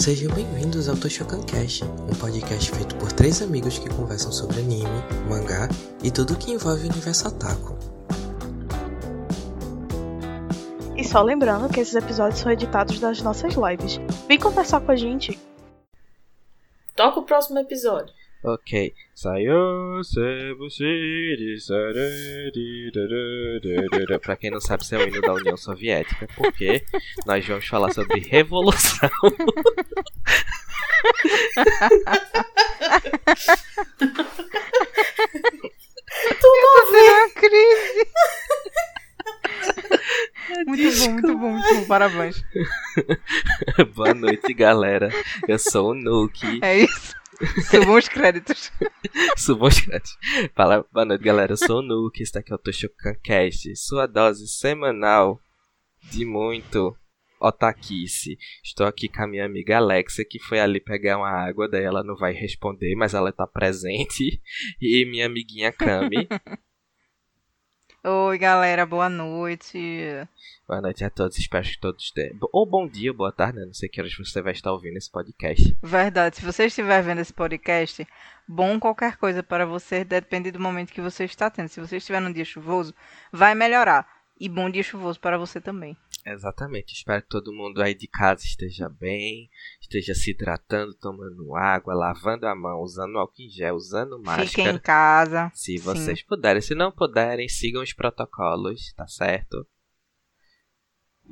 Sejam bem-vindos ao Toshokan Cast, um podcast feito por três amigos que conversam sobre anime, mangá e tudo que envolve o universo otaku. E só lembrando que esses episódios são editados das nossas lives. Vem conversar com a gente. Toca o próximo episódio. Ok. Saiu. Pra quem não sabe, isso é o hino da União Soviética, porque nós vamos falar sobre revolução. Tô tendo uma crise. Muito bom, muito bom, muito bom. Parabéns. Boa noite, galera. Eu sou o Nuke. É isso. Subam os créditos. Subam os créditos. Fala, boa noite, galera. Eu sou o Nuke. Está aqui é o Toshokan Cast, sua dose semanal de muito otaquice. Estou aqui com a minha amiga Alexa, que foi ali pegar uma água, daí ela não vai responder, mas ela está presente. E minha amiguinha Kami. Oi, galera, boa noite. Boa noite a todos, espero que todos tenham. Ou bom dia, boa tarde, né? Não sei que horas você vai estar ouvindo esse podcast. Verdade, se você estiver vendo esse podcast, bom qualquer coisa para você, depende do momento que você está tendo. Se você estiver num dia chuvoso, vai melhorar. E bom dia chuvoso para você também. Exatamente, espero que todo mundo aí de casa esteja bem, esteja se hidratando, tomando água, lavando a mão, usando álcool em gel, usando máscara. Fiquem em casa. Se Sim. vocês puderem, se não puderem, sigam os protocolos, tá certo?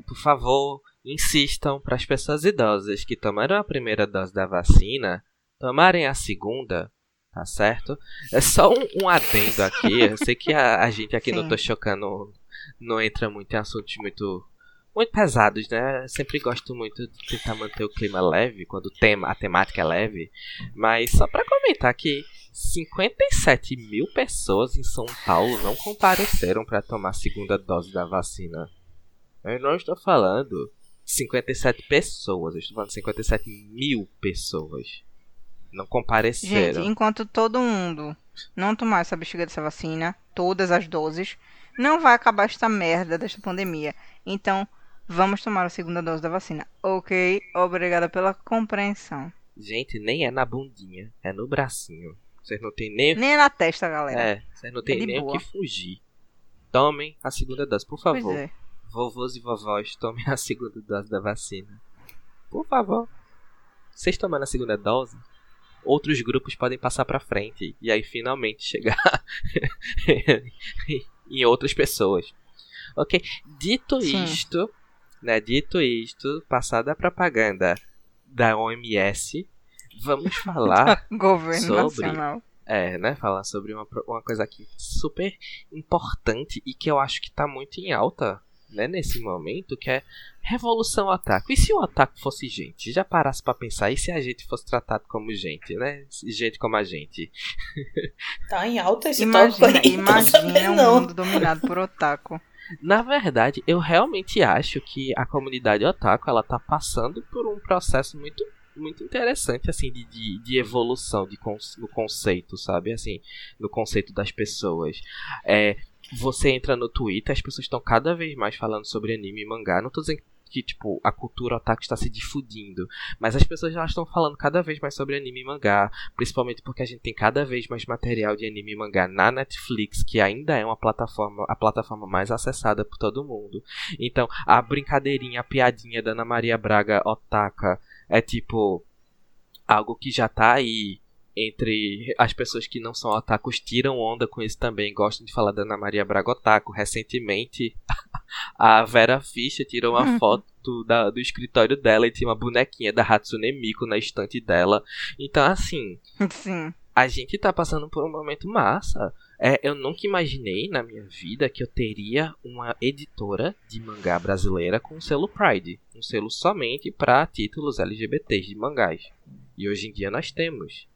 Por favor, insistam para as pessoas idosas que tomaram a primeira dose da vacina tomarem a segunda, tá certo? É só um, um adendo aqui. Eu sei que a, a gente aqui no Sim. Tô Chocando não entra muito em assuntos muito muito pesados, né? Sempre gosto muito de tentar manter o clima leve quando tema, a temática é leve. Mas só pra comentar que 57 mil pessoas em São Paulo não compareceram para tomar a segunda dose da vacina. Eu não estou falando 57 pessoas, eu estou falando 57 mil pessoas. Não Gente, compareceram. enquanto todo mundo não tomar essa bexiga dessa vacina, todas as doses, não vai acabar esta merda desta pandemia. Então, vamos tomar a segunda dose da vacina. Ok? Obrigada pela compreensão. Gente, nem é na bundinha, é no bracinho. Vocês não tem nem, Nem na testa, galera. é, vocês não tem de nem o que fugir. Tomem a segunda dose, por favor. é. Vovôs e vovós, tomem a segunda dose da vacina. Por favor. Vocês tomando a segunda dose, outros grupos podem passar pra frente e aí finalmente chegar em outras pessoas. Ok? Dito Sim. isto, né? Dito isto, passada a propaganda da OMS, vamos falar Governo Sobre- Nacional. é, né? Falar sobre uma, uma coisa aqui super importante e que eu acho que tá muito em alta, né? Nesse momento, que é revolução otaku. E se o otaku fosse gente? Já parasse pra pensar, e se a gente fosse tratado como gente, né? Gente como a gente? Tá em alta esse tópico Imagina, aí. Tô sabendo, imagina um não. mundo dominado por otaku. Na verdade, eu realmente acho que a comunidade otaku, ela tá passando por um processo muito muito interessante, assim, de, de, de evolução de con no conceito, sabe? Assim, no conceito das pessoas. É, você entra no Twitter, as pessoas estão cada vez mais falando sobre anime e mangá. Não tô dizendo tipo, a cultura otaku está se difundindo. Mas as pessoas já estão falando cada vez mais sobre anime e mangá. Principalmente porque a gente tem cada vez mais material de anime e mangá na Netflix, que ainda é uma plataforma, a plataforma mais acessada por todo mundo. Então, a brincadeirinha, a piadinha da Ana Maria Braga Otaka é tipo algo que já tá aí entre as pessoas que não são otakus tiram onda com isso também, gostam de falar da Ana Maria Braga Otaku. Recentemente, a Vera Fischer tirou uma foto da- do escritório dela e tinha uma bonequinha da Hatsune Miku na estante dela. Então, assim, Sim. a gente tá passando por um momento massa. É, eu nunca imaginei na minha vida que eu teria uma editora de mangá brasileira com um selo Pride, um selo somente para títulos LGBTs de mangás. E hoje em dia nós temos,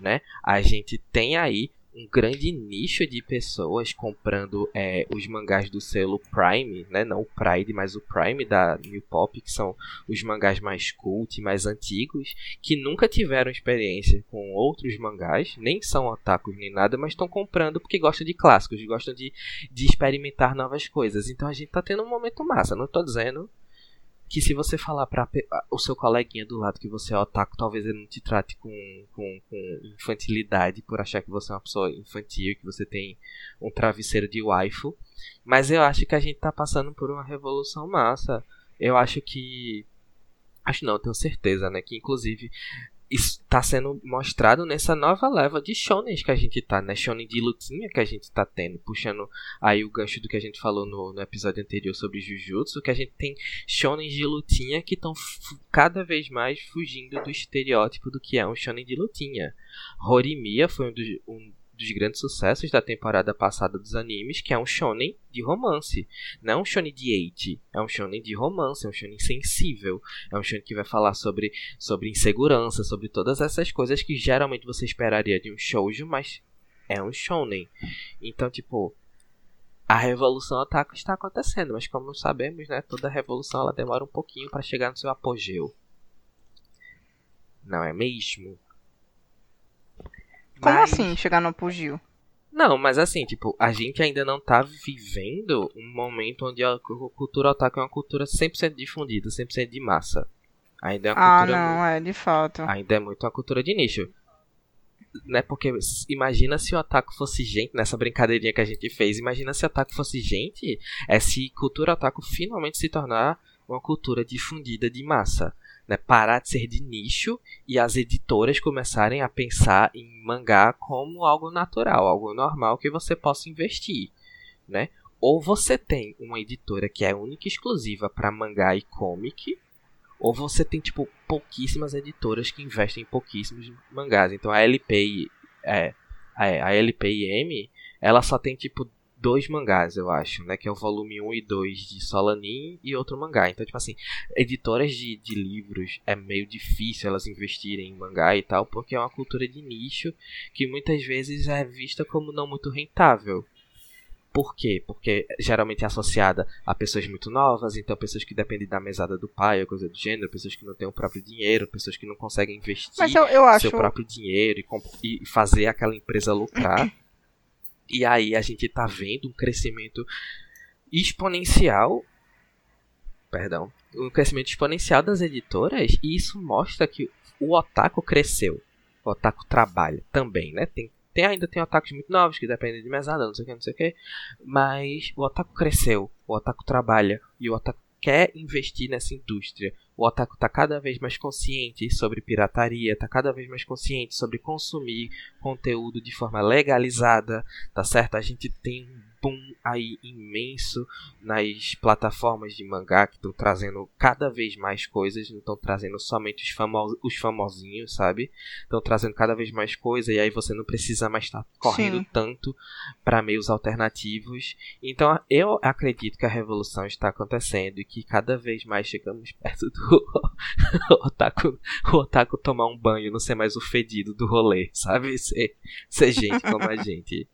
né? A gente tem aí um grande nicho de pessoas comprando é, os mangás do selo Prime, né? Não o Pride, mas o Prime da New Pop, que são os mangás mais cult, mais antigos, que nunca tiveram experiência com outros mangás, nem são otakus nem nada, mas estão comprando porque gostam de clássicos, gostam de, de experimentar novas coisas. Então a gente tá tendo um momento massa. Não tô dizendo que se você falar para o seu coleguinha do lado que você é otaku, talvez ele não te trate com, com, com, infantilidade por achar que você é uma pessoa infantil, que você tem um travesseiro de waifu. Mas eu acho que a gente tá passando por uma revolução massa. Eu acho que. Acho não, tenho certeza, né? Que inclusive está sendo mostrado nessa nova leva de shonens que a gente tá, né? Shonen de lutinha que a gente tá tendo, puxando aí o gancho do que a gente falou no, no episódio anterior sobre Jujutsu, que a gente tem shonens de lutinha que estão cada vez mais fugindo do estereótipo do que é um shonen de lutinha. Horimiya foi um dos, um dos grandes sucessos da temporada passada dos animes, que é um shonen de romance. Não é um shonen de hate, é um shonen de romance, é um shonen sensível. É um shonen que vai falar sobre, sobre insegurança, sobre todas essas coisas que geralmente você esperaria de um shoujo, mas é um shonen. Então, tipo, a revolução otaku está acontecendo, mas como sabemos, né, toda revolução ela demora um pouquinho para chegar no seu apogeu. Não é mesmo? Como mas... assim chegar no apogeu? Não, mas assim, tipo, a gente ainda não tá vivendo um momento onde a cultura otaku é uma cultura 100% difundida, 100% de massa. Ainda é uma ah, cultura. Ah, não, muito... é, de fato. Ainda é muito uma cultura de nicho. Né, porque imagina se o otaku fosse gente, nessa brincadeirinha que a gente fez, imagina se o otaku fosse gente, é se cultura otaku finalmente se tornar uma cultura difundida de massa né, parar de ser de nicho e as editoras começarem a pensar em mangá como algo natural, algo normal que você possa investir, né? Ou você tem uma editora que é única e exclusiva para mangá e comic, ou você tem tipo pouquíssimas editoras que investem em pouquíssimos mangás. Então a LP é, a LPM, ela só tem tipo dois mangás, eu acho, né? Que é o volume 1 e 2 de Solanin e outro mangá. Então, tipo assim, editoras de, de livros é meio difícil elas investirem em mangá e tal, porque é uma cultura de nicho que muitas vezes é vista como não muito rentável. Por quê? Porque geralmente é associada a pessoas muito novas, então pessoas que dependem da mesada do pai ou coisa do gênero, pessoas que não têm o próprio dinheiro, pessoas que não conseguem investir eu, eu acho... seu próprio dinheiro e, e fazer aquela empresa lucrar. E aí a gente tá vendo um crescimento exponencial. Perdão. Um crescimento exponencial das editoras. E isso mostra que o otaku cresceu. O otaku trabalha também, né? Tem, tem ainda tem otakus muito novos que dependem de mesada, não sei o que, não sei o que. Mas o otaku cresceu. O otaku trabalha. E o otaku quer investir nessa indústria. O otaku está cada vez mais consciente sobre pirataria, está cada vez mais consciente sobre consumir conteúdo de forma legalizada, tá certo? A gente tem boom aí imenso nas plataformas de mangá que estão trazendo cada vez mais coisas, não estão trazendo somente os, famos, os famosinhos, sabe? Estão trazendo cada vez mais coisa e aí você não precisa mais estar tá correndo Sim. tanto para meios alternativos. Então eu acredito que a revolução está acontecendo e que cada vez mais chegamos perto do otaku, o otaku tomar um banho, não ser mais o fedido do rolê, sabe? Ser, ser gente como a gente.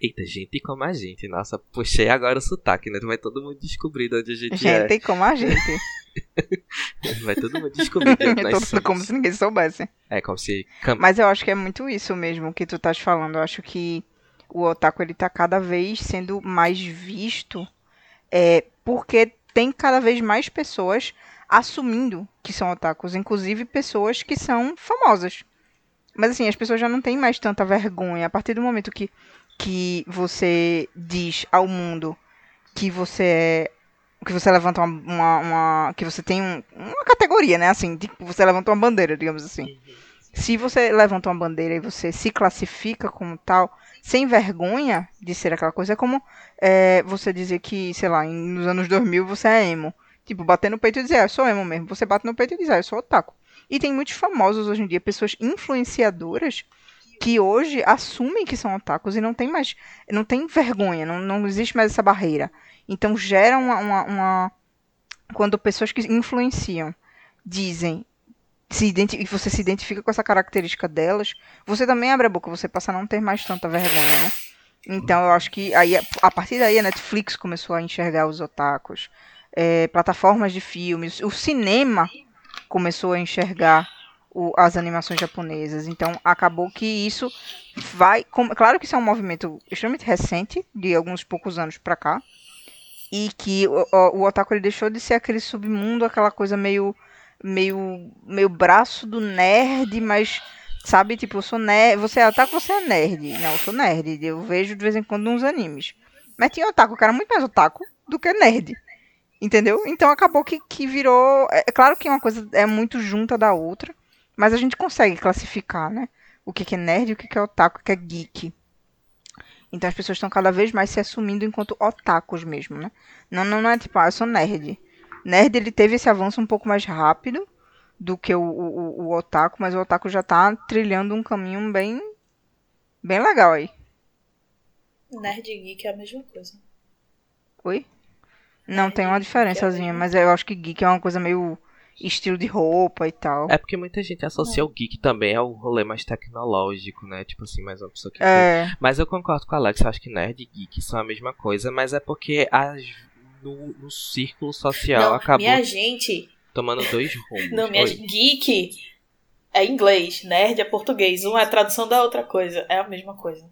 Eita, gente como a gente. Nossa, puxei agora o sotaque, né? Vai todo mundo descobrir de onde a gente, gente é. Gente como a gente. Vai todo mundo descobrir de onde nós somos. Como se ninguém soubesse. É, como se... Mas eu acho que é muito isso mesmo que tu estás falando. Eu acho que o otaku, ele tá cada vez sendo mais visto é, porque tem cada vez mais pessoas assumindo que são otakus. Inclusive pessoas que são famosas. Mas assim, as pessoas já não têm mais tanta vergonha. A partir do momento que que você diz ao mundo que você é que você levanta uma, uma, uma que você tem um, uma categoria, né? Assim, tipo, você levanta uma bandeira, digamos assim. Se você levanta uma bandeira e você se classifica como tal, sem vergonha de ser aquela coisa, é como é, você dizer que, sei lá, nos anos 2000 você é emo. Tipo, bater no peito e dizer, ah, eu sou emo mesmo. Você bate no peito e diz, ah, eu sou otaku. E tem muitos famosos hoje em dia, pessoas influenciadoras, que hoje assumem que são otakus e não tem mais, não tem vergonha, não, não existe mais essa barreira. Então gera uma, uma, uma quando pessoas que influenciam dizem se e você se identifica com essa característica delas, você também abre a boca, você passa a não ter mais tanta vergonha, né? Então eu acho que aí a partir daí a Netflix começou a enxergar os otakus, é, plataformas de filmes, o cinema começou a enxergar o, as animações japonesas. Então acabou que isso vai. Com, claro que isso é um movimento extremamente recente, de alguns poucos anos para cá. e que o, o, o otaku ele deixou de ser aquele submundo, aquela coisa meio meio meio braço do nerd, mas sabe, tipo, eu sou nerd, você é otaku, você é nerd. Não, eu sou nerd, eu vejo de vez em quando uns animes. Mas tinha otaku, que era muito mais otaku do que nerd. Entendeu? Então acabou que, que virou. É, é claro que uma coisa é muito junta da outra, mas a gente consegue classificar, né? O que, que é nerd, o que, que é otaku, o que é geek. Então as pessoas estão cada vez mais se assumindo enquanto otakus mesmo, né? Não, não, não é tipo, ah, eu sou nerd. Nerd ele teve esse avanço um pouco mais rápido do que o, o, o otaku, mas o otaku já tá trilhando um caminho bem bem legal aí. Nerd e geek é a mesma coisa. Oi? Não, tem uma diferençazinha, mas eu acho que geek é uma coisa meio estilo de roupa e tal. É porque muita gente associa o geek também ao rolê mais tecnológico, né? Tipo assim, mais uma pessoa que. É. Tem. Mas eu concordo com a Alex, eu acho que nerd e geek são a mesma coisa, mas é porque as, no, no círculo social Não, acabou minha gente. tomando dois rumos. Não, minha Oi. gente, geek é inglês, nerd é português. Um é a tradução da outra coisa. É a mesma coisa.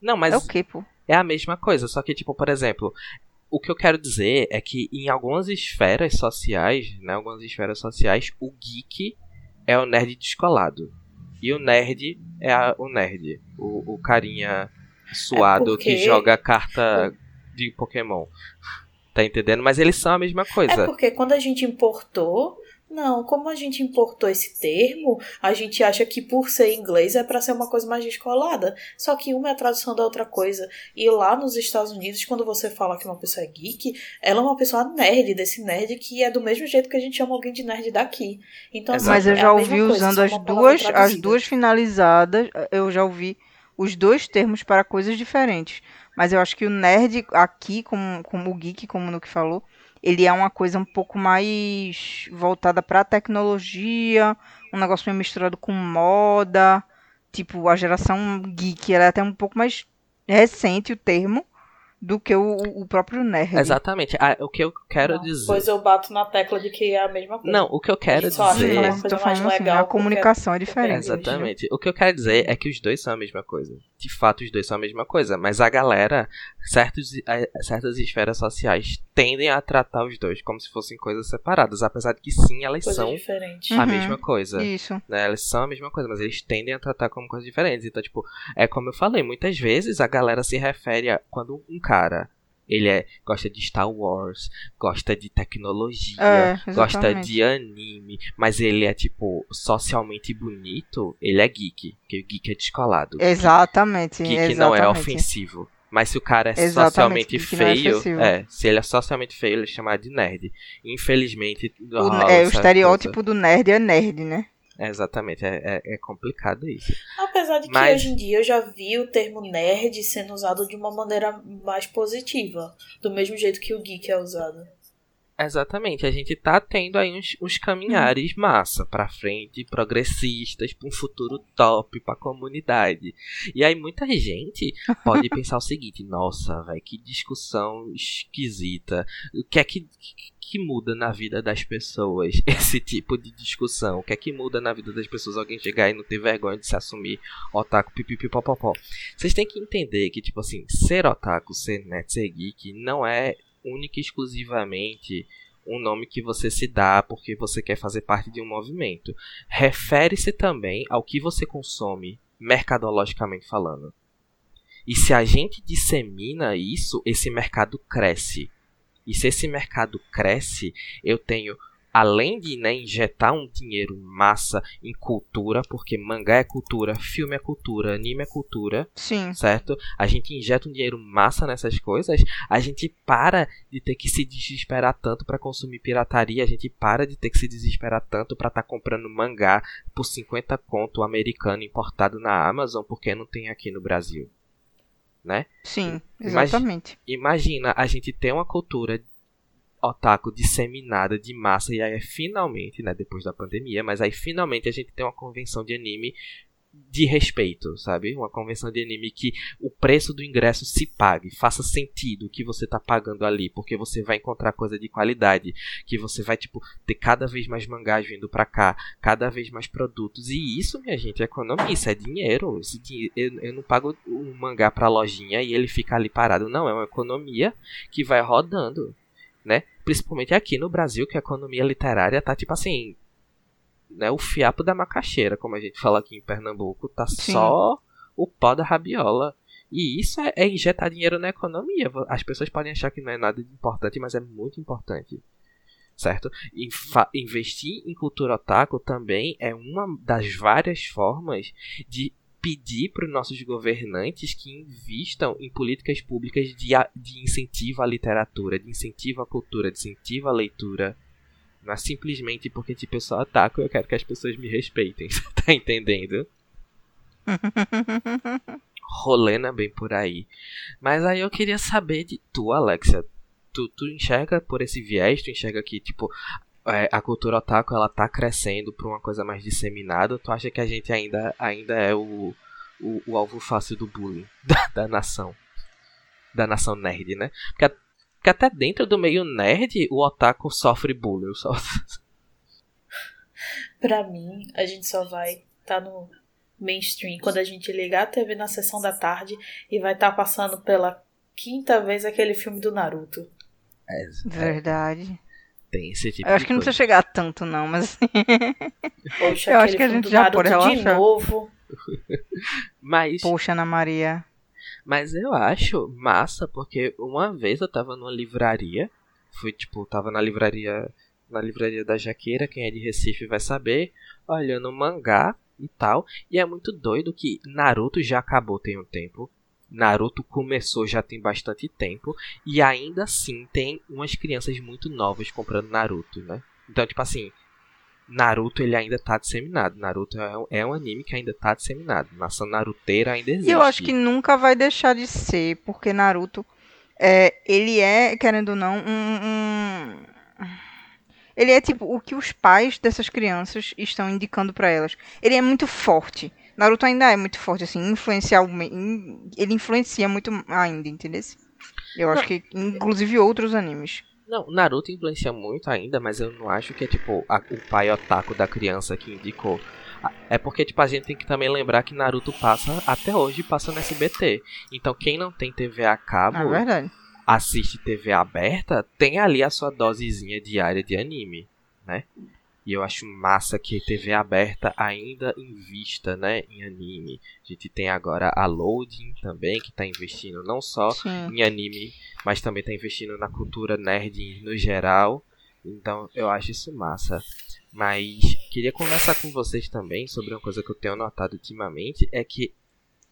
Não, mas É o quê, pô? é a mesma coisa, só que, tipo, por exemplo, o que eu quero dizer é que em algumas esferas sociais, né, algumas esferas sociais, o geek é o nerd descolado. E o nerd é a- o nerd, o, o carinha suado porque- que joga carta de Pokémon. Tá entendendo? Mas eles são a mesma coisa. É porque quando a gente importou. Não, como a gente importou esse termo, a gente acha que por ser inglês é pra ser uma coisa mais descolada. Só que uma é a tradução da outra coisa. E lá nos Estados Unidos, quando você fala que uma pessoa é geek, ela é uma pessoa nerd, desse nerd que é do mesmo jeito que a gente chama alguém de nerd daqui. Então, assim, Mas eu é já a ouvi coisa, usando as duas, as duas finalizadas, eu já ouvi os dois termos para coisas diferentes. Mas eu acho que o nerd aqui, como, como o geek, como no que falou, ele é uma coisa um pouco mais voltada para tecnologia, um negócio meio misturado com moda. Tipo, a geração geek, ela é até um pouco mais recente o termo do que o, o próprio nerd. Exatamente. Ah, o que eu quero Não, dizer. Pois eu bato na tecla de que é a mesma coisa. Não, o que eu quero Só acho que dizer. é tô falando assim, legal a comunicação é diferente. Exatamente. O que eu quero dizer é que os dois são a mesma coisa. De fato, os dois são a mesma coisa. Mas a galera, certos, eh, certas esferas sociais tendem a tratar os dois como se fossem coisas separadas. Apesar de que sim, elas Coisa são diferente. a Uhum. mesma coisa. Isso. né? Elas são a mesma coisa, mas eles tendem a tratar como coisas diferentes. Então, tipo, é como eu falei, muitas vezes a galera se refere a quando um cara. Ele é, gosta de Star Wars, gosta de tecnologia, É, gosta de anime, mas ele é, tipo, socialmente bonito, ele é geek. Porque geek é descolado. Exatamente. Geek exatamente. não é ofensivo. Mas se o cara é Exatamente, socialmente é feio, ofensivo. é, se ele é socialmente feio, ele é chamado de nerd. Infelizmente, O, é, o estereótipo do nerd é nerd, né? É, exatamente, é, é, é complicado isso. Apesar de que Mas- hoje em dia eu já vi o termo nerd sendo usado de uma maneira mais positiva. Do mesmo jeito que o geek é usado. Exatamente, a gente tá tendo aí uns, uns caminhares massa pra frente, progressistas, pra um futuro top pra comunidade. E aí muita gente pode pensar o seguinte, nossa, velho, que discussão esquisita. O que é que, que muda na vida das pessoas esse tipo de discussão? O que é que muda na vida das pessoas alguém chegar e não ter vergonha de se assumir otaku pipipipopopó? Vocês têm que entender que, tipo assim, ser otaku, ser net, ser geek, não é única e exclusivamente um nome que você se dá porque você quer fazer parte de um movimento. Refere-se também ao que você consome mercadologicamente falando. E se a gente dissemina isso, esse mercado cresce. E se esse mercado cresce, eu tenho, além de né, injetar um dinheiro massa em cultura, porque mangá é cultura, filme é cultura, anime é cultura, Sim. certo? A gente injeta um dinheiro massa nessas coisas, a gente para de ter que se desesperar tanto para consumir pirataria, a gente para de ter que se desesperar tanto para estar comprando mangá por 50 conto americano importado na Amazon porque não tem aqui no Brasil, né? Sim, Imagina- exatamente. Imagina a gente ter uma cultura otaku disseminada de massa e aí finalmente, né, depois da pandemia, mas aí finalmente a gente tem uma convenção de anime de respeito, sabe? Uma convenção de anime que o preço do ingresso se pague, faça sentido o que você tá pagando ali, porque você vai encontrar coisa de qualidade, que você vai tipo ter cada vez mais mangás vindo para cá, cada vez mais produtos. E isso, minha gente, é economia, isso é dinheiro. Dinheiro eu, eu não pago um mangá pra lojinha e ele fica ali parado, não, é uma economia que vai rodando, né? Principalmente aqui no Brasil, que a economia literária tá tipo assim, né, o fiapo da macaxeira, como a gente fala aqui em Pernambuco, tá Sim. só o pó da rabiola. E isso é, é, injetar dinheiro na economia. As pessoas podem achar que não é nada de importante, mas é muito importante. Certo? investir em cultura otaku também é uma das várias formas de pedir para os nossos governantes que invistam em políticas públicas de, de incentivo à literatura, de incentivo à cultura, de incentivo à leitura não é simplesmente porque, tipo, eu só ataco e eu quero que as pessoas me respeitem. Você tá entendendo? Rolena bem por aí. Mas aí eu queria saber de tu, Alexia. Tu, tu enxerga por esse viés? Tu enxerga que, tipo, é, a cultura otaku ela tá crescendo pra uma coisa mais disseminada? Tu acha que a gente ainda, ainda é o, o, o alvo fácil do bullying da, da nação? Da nação nerd, né? Porque que até dentro do meio nerd, o otaku sofre bullying. Só... pra mim, a gente só vai estar tá no mainstream quando a gente ligar a TV na sessão da tarde e vai estar tá passando pela quinta vez aquele filme do Naruto. É, Verdade. Tem esse tipo Eu acho que não precisa chegar tanto, não, mas. Poxa, eu acho que a gente já pode relaxar. De novo. mas. Poxa, Ana Maria. Mas eu acho massa, porque uma vez eu tava numa livraria, fui tipo, tava na livraria, na livraria da Jaqueira, quem é de Recife vai saber, olhando mangá e tal, e é muito doido que Naruto já acabou tem um tempo. Naruto começou já tem bastante tempo e ainda assim tem umas crianças muito novas comprando Naruto, né? Então, tipo assim, Naruto ele ainda tá disseminado. Naruto é um, é um anime que ainda tá disseminado. Nação naruteira ainda existe. E eu acho que nunca vai deixar de ser, porque Naruto, é, ele é, querendo ou não, um, um, Ele é tipo o que os pais dessas crianças estão indicando para elas. Ele é muito forte. Naruto ainda é muito forte, assim, influenciar. Ele influencia muito ainda, entendeu? Eu acho que, inclusive, outros animes. Não, Naruto influencia muito ainda, mas eu não acho que é tipo a, o pai otaku da criança que indicou. É porque, tipo, a gente tem que também lembrar que Naruto passa, até hoje, passa no SBT. Então, quem não tem TV a cabo, é assiste TV aberta, tem ali a sua dosezinha diária de anime, né? E eu acho massa que TV aberta ainda invista, né, em anime. A gente tem agora a Loading também, que está investindo não só Sim. em anime, mas também está investindo na cultura nerd no geral. Então eu acho isso massa. Mas queria conversar com vocês também sobre uma coisa que eu tenho notado ultimamente, é que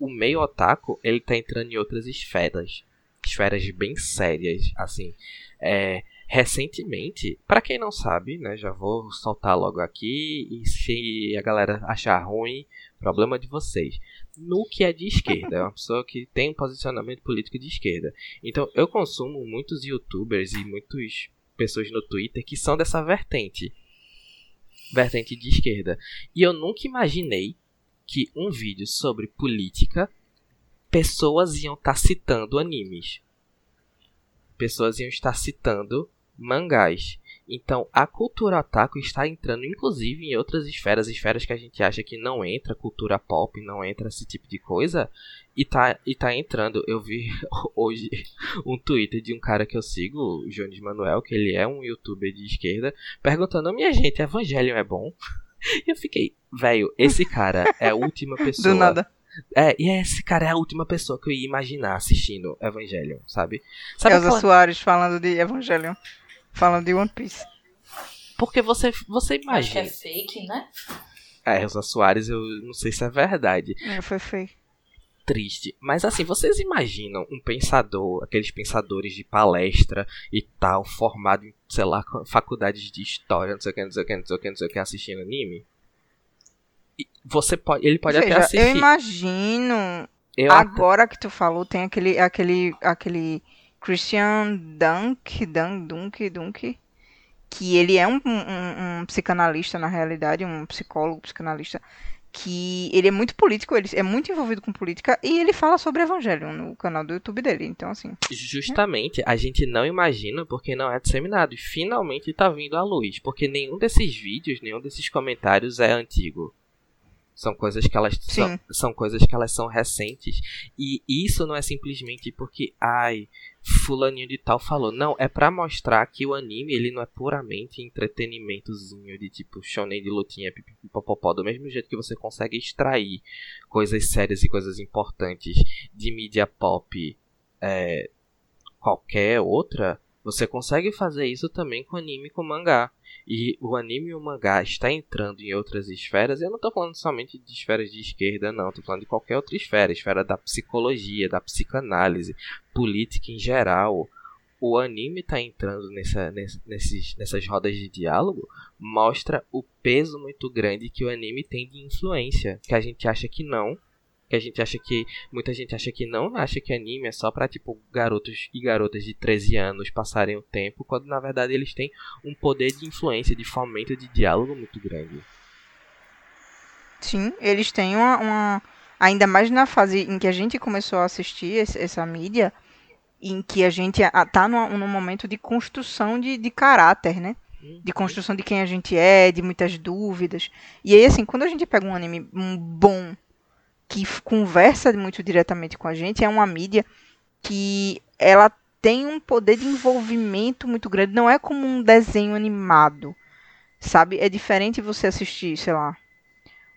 o meio otaku, ele tá entrando em outras esferas. Esferas bem sérias, assim. É, recentemente, para quem não sabe, né, já vou soltar logo aqui e se a galera achar ruim, problema de vocês. Que é de esquerda, é uma pessoa que tem um posicionamento político de esquerda. Então, eu consumo muitos youtubers e muitas pessoas no Twitter que são dessa vertente. Vertente de esquerda. E eu nunca imaginei que um vídeo sobre política pessoas iam estar tá citando animes. Pessoas iam estar citando mangás. Então, a cultura otaku está entrando, inclusive, em outras esferas, esferas que a gente acha que não entra, cultura pop, não entra esse tipo de coisa, e tá, e tá entrando. Eu vi hoje um Twitter de um cara que eu sigo, o Jones Manuel, que ele é um youtuber de esquerda, perguntando: minha gente, Evangelho é bom? E eu fiquei, velho, esse cara é a última pessoa. Do nada. É, e esse cara é a última pessoa que eu ia imaginar assistindo Evangelion, sabe? sabe Elza aquela... Soares falando de Evangelion. Falando de One Piece. Porque você, você imagina. Acho que é fake, né? É, Elsa Soares, eu não sei se é verdade. É, foi fake. Triste. Mas assim, vocês imaginam um pensador, aqueles pensadores de palestra e tal, formado em, sei lá, faculdades de história, não sei o que, não sei o que, não sei o que, não sei o que, assistindo anime? E você pode, ele pode Veja, até assistir. Eu imagino. Eu agora que tu falou, tem aquele, aquele, aquele Christian Dunk, Dunk, Dunk, Dunk, que ele é um, um, um, psicanalista na realidade, um psicólogo psicanalista, que ele é muito político, ele é muito envolvido com política e ele fala sobre evangelho no canal do YouTube dele. Então, assim. Justamente, a gente não imagina porque não é disseminado. E finalmente tá vindo à luz. Porque nenhum desses vídeos, nenhum desses comentários é antigo. São coisas que elas são, são, coisas que elas são recentes. E isso não é simplesmente porque, ai, fulaninho de tal falou. Não, é para mostrar que o anime, ele não é puramente entretenimentozinho de tipo shonen de lutinha, pipipipopopó, do mesmo jeito que você consegue extrair coisas sérias e coisas importantes de mídia pop é, qualquer outra, você consegue fazer isso também com anime e com mangá. E o anime e o mangá está entrando em outras esferas. Eu não estou falando somente de esferas de esquerda, não. Estou falando de qualquer outra esfera. Esfera da psicologia, da psicanálise, política em geral. O anime está entrando nessa, nesses, nessas rodas de diálogo. Mostra o peso muito grande que o anime tem de influência. Que a gente acha que não que a gente acha que. Muita gente acha que não, acha que anime é só pra, tipo, garotos e garotas de 13 anos passarem o tempo, quando na verdade eles têm um poder de influência, de fomento de diálogo muito grande. Sim, eles têm uma, uma. Ainda mais na fase em que a gente começou a assistir esse, essa mídia, em que a gente tá num, num momento de construção de, de caráter, né? de uhum. construção de quem a gente é, de muitas dúvidas. E aí, assim, quando a gente pega um anime bom que conversa muito diretamente com a gente, é uma mídia que ela tem um poder de envolvimento muito grande, não é como um desenho animado, sabe? É diferente você assistir, sei lá,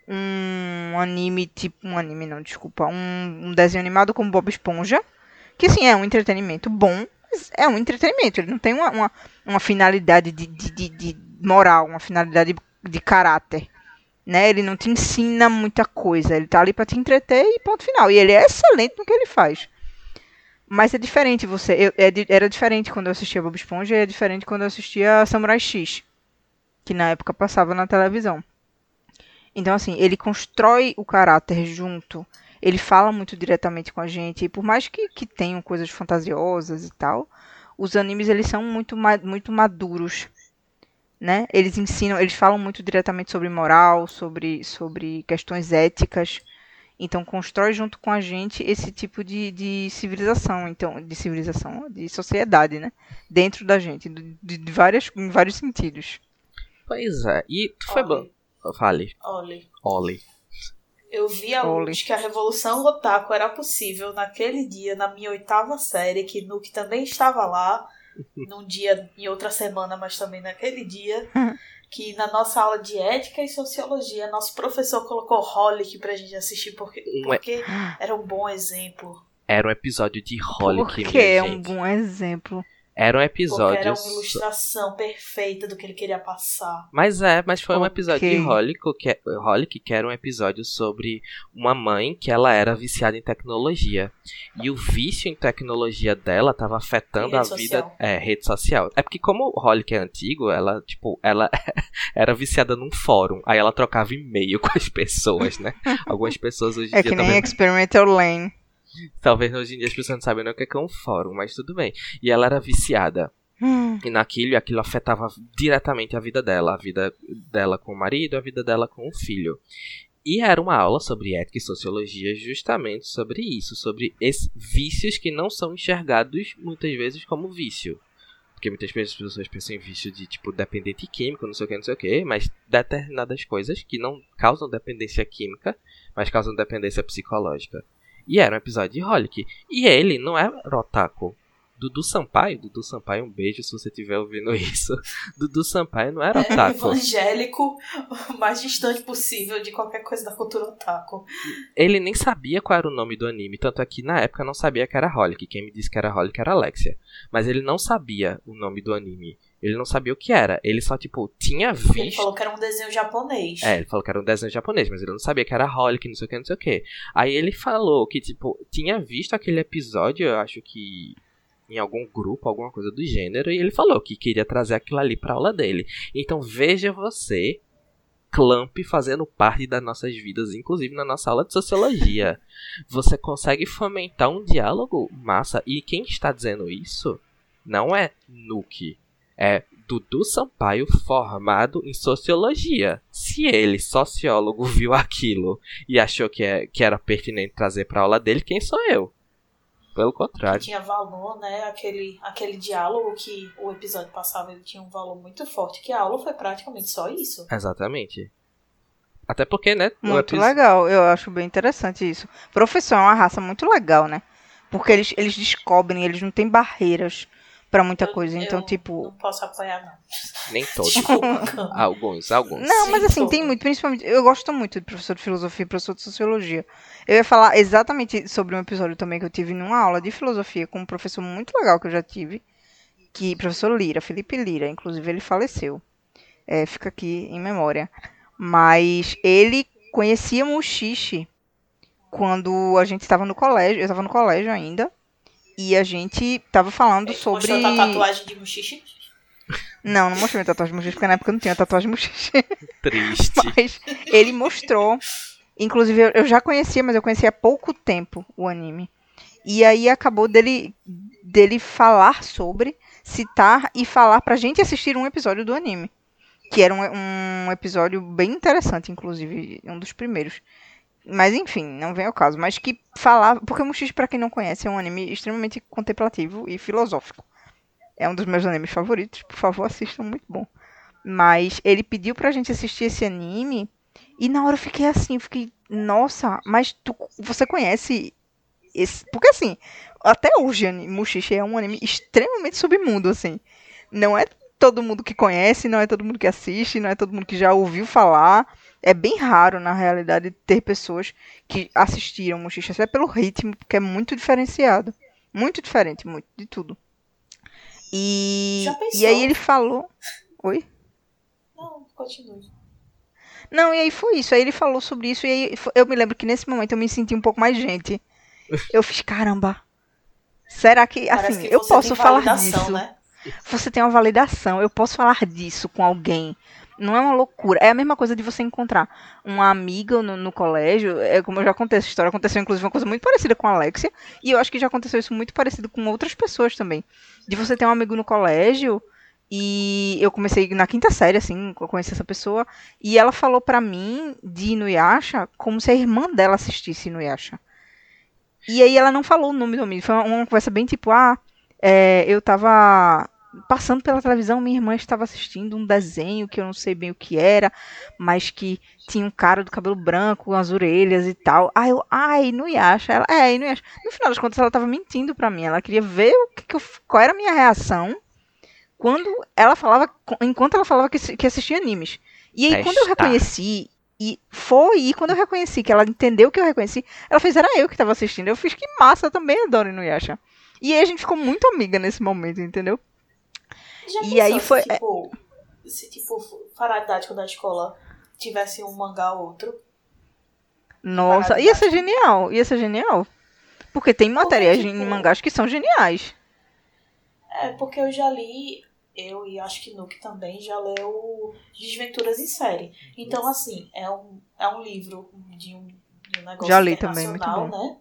um anime tipo um anime não, desculpa, um, um desenho animado como Bob Esponja, que assim é um entretenimento bom, é um entretenimento, ele não tem uma, uma, uma finalidade de, de, de, de moral, uma finalidade de, de caráter né? Ele não te ensina muita coisa, ele tá ali para te entreter e ponto final. E ele é excelente no que ele faz. Mas é diferente você. Eu, é, era diferente quando eu assistia Bob Esponja e é diferente quando eu assistia Samurai X, que na época passava na televisão. Então, assim, ele constrói o caráter junto. Ele fala muito diretamente com a gente. E por mais que, que tenham coisas fantasiosas e tal, os animes eles são muito, muito maduros né? Eles ensinam, eles falam muito diretamente sobre moral, sobre, sobre questões éticas. Então constrói junto com a gente esse tipo de, de civilização, então de civilização, de sociedade, né? Dentro da gente, de, de várias, em vários sentidos. Pois é. E foi bom. Fale. Olhe. Olhe. Eu vi a luz que a revolução otaku era possível naquele dia, na minha oitava série, que Nuke também estava lá num dia, em outra semana, mas também naquele dia, que na nossa aula de ética e sociologia, nosso professor colocou Holic pra gente assistir porque, porque era um bom exemplo. Era um episódio de Holic, Porque é um bom exemplo. Era um episódio. Porque era uma ilustração perfeita do que ele queria passar. Mas é, mas foi um episódio de Holic que, Holic, que era um episódio sobre uma mãe que ela era viciada em tecnologia. E o vício em tecnologia dela estava afetando a vida. Social. É, rede social. É porque, como o Holic é antigo, ela, tipo, ela era viciada num fórum. Aí ela trocava e-mail com as pessoas, né? Algumas pessoas hoje em é dia. É que nem também... Experimental Lane. Talvez hoje em dia as pessoas não sabem nem o que é, é um fórum, mas tudo bem. E ela era viciada. Hum. E naquilo, aquilo afetava diretamente a vida dela, a vida dela com o marido, a vida dela com o filho. E era uma aula sobre ética e sociologia justamente sobre isso, sobre esses vícios que não são enxergados muitas vezes como vício. Porque muitas vezes as pessoas pensam em vício de tipo dependente químico, não sei o que, não sei o que, mas determinadas coisas que não causam dependência química, mas causam dependência psicológica. E era um episódio de Holic. E ele não era otaku. Dudu Sampaio, Dudu Sampaio, um beijo se você estiver ouvindo isso. Dudu Sampaio não era otaku. É evangélico, o mais distante possível de qualquer coisa da cultura otaku. Ele nem sabia qual era o nome do anime, tanto é que na época não sabia que era Holic. Quem me disse que era Holic era Alexia. Mas ele não sabia o nome do anime. Ele não sabia o que era. Ele só, tipo, tinha visto. Ele falou que era um desenho japonês. É, ele falou que era um desenho japonês, mas ele não sabia que era Holic, não sei o que, não sei o que. Aí ele falou que, tipo, tinha visto aquele episódio, eu acho que em algum grupo, alguma coisa do gênero, e ele falou que queria trazer aquilo ali pra aula dele. Então veja você, Clamp, fazendo parte das nossas vidas, inclusive na nossa aula de sociologia. Você consegue fomentar um diálogo massa, e quem está dizendo isso não é Nuke é Dudu Sampaio formado em sociologia. Se ele, sociólogo, viu aquilo e achou que, é, que era pertinente trazer pra aula dele, quem sou eu? Pelo contrário. Que tinha valor, né? Aquele, aquele diálogo que o episódio passava, ele tinha um valor muito forte. Que a aula foi praticamente só isso. Exatamente. Até porque, né? Muito legal, eu acho bem interessante isso. Professor é uma raça muito legal, né? Porque eles, eles descobrem, eles não têm barreiras pra muita Eu- coisa. Então, eu tipo. Não posso apoiar, não. Nem todos. Alguns, alguns. Não, mas Sim, assim, pô. tem muito, principalmente. Eu gosto muito de professor de filosofia e professor de sociologia. Eu ia falar exatamente sobre um episódio também que eu tive numa aula de filosofia com um professor muito legal que eu já tive. Que, professor Lira, Felipe Lira, inclusive ele faleceu. É, fica aqui em memória. Mas ele conhecia Muxixe quando a gente estava no colégio. Eu estava no colégio ainda. E a gente estava falando Ele sobre. Mostrou a tatuagem de muxixe. Não, não mostrei minha tatuagem de Muxixe, porque na época eu não tinha tatuagem de Muxixe. Triste. Mas ele mostrou. Inclusive, eu- eu já conhecia, mas eu conhecia há pouco tempo o anime. E aí acabou dele, dele falar sobre, citar e falar pra gente assistir um episódio do anime. Que era um, um episódio bem interessante, inclusive, um dos primeiros. Mas enfim, não vem ao caso. Mas que falava. Porque Mushishi, pra quem não conhece, é um anime extremamente contemplativo e filosófico. É um dos meus animes favoritos. Por favor, assistam, muito bom. Mas ele pediu pra gente assistir esse anime. E na hora eu fiquei assim, eu fiquei, nossa, mas tu, você conhece esse. Porque assim, até hoje Mushishi é um anime extremamente submundo, assim. Não é todo mundo que conhece, não é todo mundo que assiste, não é todo mundo que já ouviu falar. É bem raro, na realidade, ter pessoas que assistiram Mushishi, até pelo ritmo, porque é muito diferenciado. Muito diferente, muito, de tudo. E, e aí ele falou. Oi? Não, continue. Não, e aí foi isso. Aí ele falou sobre isso. E aí eu me lembro que nesse momento eu me senti um pouco mais gente. Eu fiz, caramba. Será que, Parece assim, que eu você posso tem falar validação, disso? Né? Você tem uma validação. Eu posso falar disso com alguém. Não é uma loucura. É a mesma coisa de você encontrar uma amiga no, no colégio. É como eu já contei essa história. Aconteceu, inclusive, uma coisa muito parecida com a Alexia. E eu acho que já aconteceu isso muito parecido com outras pessoas também. De você ter um amigo no colégio. E eu comecei na quinta série, assim, eu conheci essa pessoa. E ela falou pra mim de Inuyasha como se a irmã dela assistisse Inuyasha. E aí ela não falou o nome do amigo. Foi uma, uma conversa bem tipo, ah, é, eu tava passando pela televisão, minha irmã estava assistindo um desenho que eu não sei bem o que era, mas que tinha um cara do cabelo branco, com as orelhas e tal. Aí eu, ai, Inuyasha. Ela, é, Inuyasha. No final das contas, ela tava mentindo pra mim. Ela queria ver o que que eu, qual era a minha reação quando ela falava, enquanto ela falava que, que assistia animes. E aí, quando eu reconheci, e foi, e quando eu reconheci que ela entendeu que eu reconheci, ela fez, era eu que tava assistindo. Eu fiz que massa, eu também adoro Inuyasha. E aí a gente ficou muito amiga nesse momento, entendeu? Já E aí se, foi- Tipo, se, tipo, fora didático da escola tivesse um mangá ou outro. Nossa, ia ser genial, ia ser genial. Porque tem materiais tipo, em mangás que são geniais. É, porque eu já li, eu e acho que Nuke também já leu Desventuras em Série. Então, assim, é um, é um livro de um, de um negócio Já li também, muito internacional, né?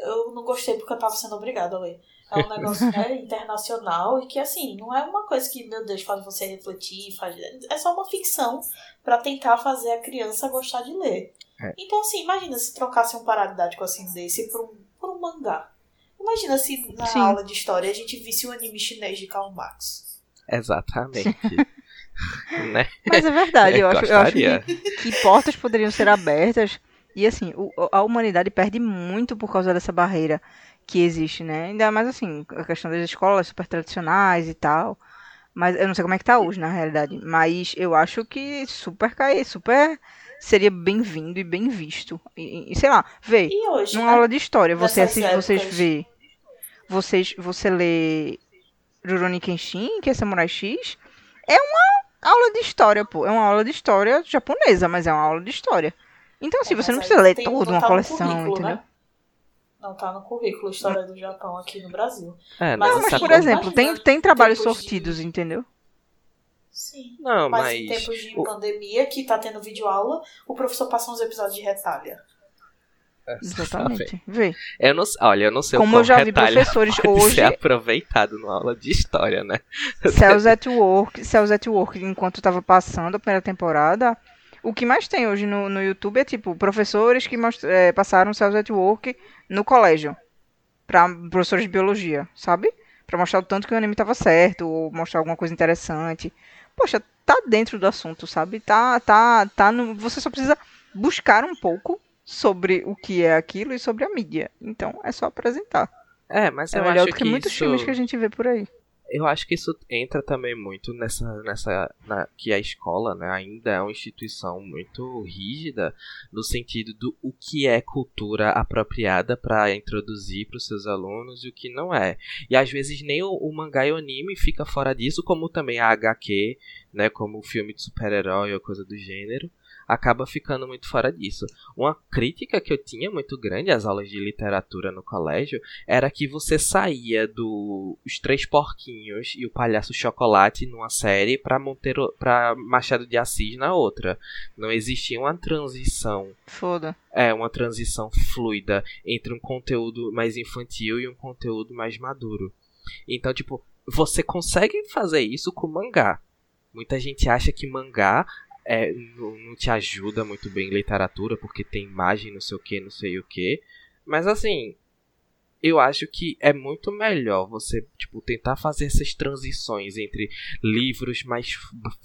Eu não gostei porque eu tava sendo obrigada a ler. É um negócio né, internacional e que, assim, não é uma coisa que, meu Deus, faz você refletir. Faz... É só uma ficção pra tentar fazer a criança gostar de ler. É. Então, assim, imagina se trocasse um paradidático assim desse por um, por um mangá. Imagina se na Sim. aula de história a gente visse um anime chinês de Karl Marx. Exatamente. né? Mas é verdade, eu acho, eu acho que, que portas poderiam ser abertas. E assim, o- a humanidade perde muito por causa dessa barreira que existe, né? Ainda mais assim, a questão das escolas super tradicionais e tal. Mas eu não sei como é que tá hoje, na realidade. Mas eu acho que super cair, super seria bem-vindo e bem visto. E, e, sei lá, vê, E hoje, numa né? aula de história, você Nessas assiste, vocês épocas. vê, vocês, você lê Rurouni Kenshin, que é Samurai X, é uma aula de história, pô. É uma aula de história japonesa, mas é uma aula de história. Então, assim, É, você não precisa ler toda não uma tá coleção, currículo, entendeu? né? Não tá no currículo História do Japão aqui no Brasil. É, Mas Não, assim, mas sabe por exemplo, tem, tem trabalhos tempos de- sortidos, entendeu? Sim. Não, Mas, mas. em tempos de o- pandemia, que tá tendo videoaula, o professor passa uns episódios de retalha. Exatamente. Vê. Eu não, olha, eu não sei Como o eu já vi professores hoje- ser aproveitado numa aula de história, né? Cells at Work, Cells at Work, enquanto tava passando a primeira temporada, o que mais tem hoje no, no YouTube é tipo professores que most- é, passaram Cells at Work no colégio para professores de biologia, sabe? Pra mostrar o tanto que o anime tava certo ou mostrar alguma coisa interessante. Poxa, tá dentro do assunto, sabe? Tá, tá, tá no. Você só precisa buscar um pouco sobre o que é aquilo e sobre a mídia. Então é só apresentar. É, mas É eu melhor acho do que, que muitos isso... filmes que a gente vê por aí. Eu acho que isso entra também muito nessa. nessa na- que a escola né, ainda é uma instituição muito rígida no sentido do o que é cultura apropriada para introduzir para os seus alunos e o que não é. E às vezes nem o, o mangá e o anime fica fora disso, como também a HQ, né, como o filme de super-herói ou coisa do gênero. Acaba ficando muito fora disso. Uma crítica que eu tinha muito grande às aulas de literatura no colégio era que você saía do Os Três Porquinhos e o Palhaço Chocolate numa série pra Monteiro, para Machado de Assis na outra. Não existia uma transição, Foda. é, uma transição fluida entre um conteúdo mais infantil e um conteúdo mais maduro. Então, tipo, você consegue fazer isso com mangá. Muita gente acha que mangá é, não, não te ajuda muito bem em literatura porque tem imagem, não sei o que, não sei o que. Mas assim, eu acho que é muito melhor você, tipo, tentar fazer essas transições entre livros mais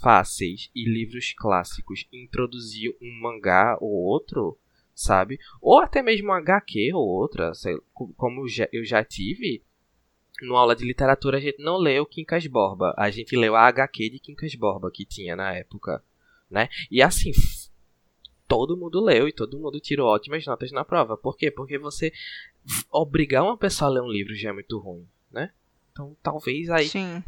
fáceis e livros clássicos, introduzir um mangá ou outro, sabe? Ou até mesmo um HQ ou outra, como eu já- tive. Numa aula de literatura a gente não leu Quincas Borba, a gente leu a HQ de Quincas Borba que tinha na época, né? E assim, todo mundo leu e todo mundo tirou ótimas notas na prova. Por quê? Porque você obrigar uma pessoa a ler um livro já é muito ruim, né? Então, talvez aí Sim.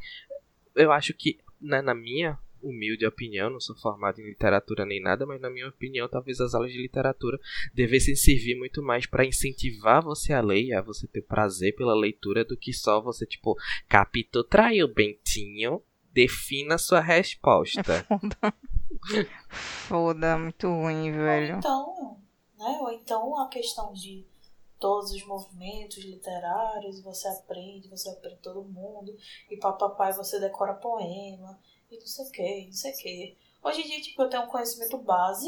eu acho que, né, na minha humilde opinião, não sou formado em literatura nem nada, mas na minha opinião, talvez as aulas de literatura devessem servir muito mais para incentivar você a ler, a você ter prazer pela leitura, do que só você, tipo, capítulo traiu Bentinho, defina sua É resposta. foda. Foda, muito ruim, Ou velho. então, né? Ou então a questão de todos os movimentos literários, você aprende, você aprende todo mundo, e papai você decora poema, e não sei o que, não sei o que. Hoje em dia, tipo, eu tenho um conhecimento base,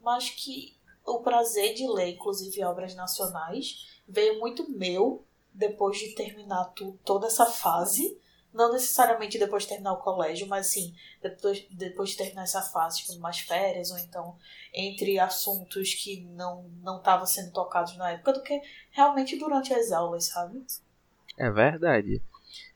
mas que o prazer de ler, inclusive obras nacionais, veio muito meu depois de terminar tu, toda essa fase. Não necessariamente depois de terminar o colégio, mas sim, depois, depois de terminar essa fase, tipo, umas férias, ou então entre assuntos que não estavam sendo tocados na época do que realmente durante as aulas, sabe? É verdade.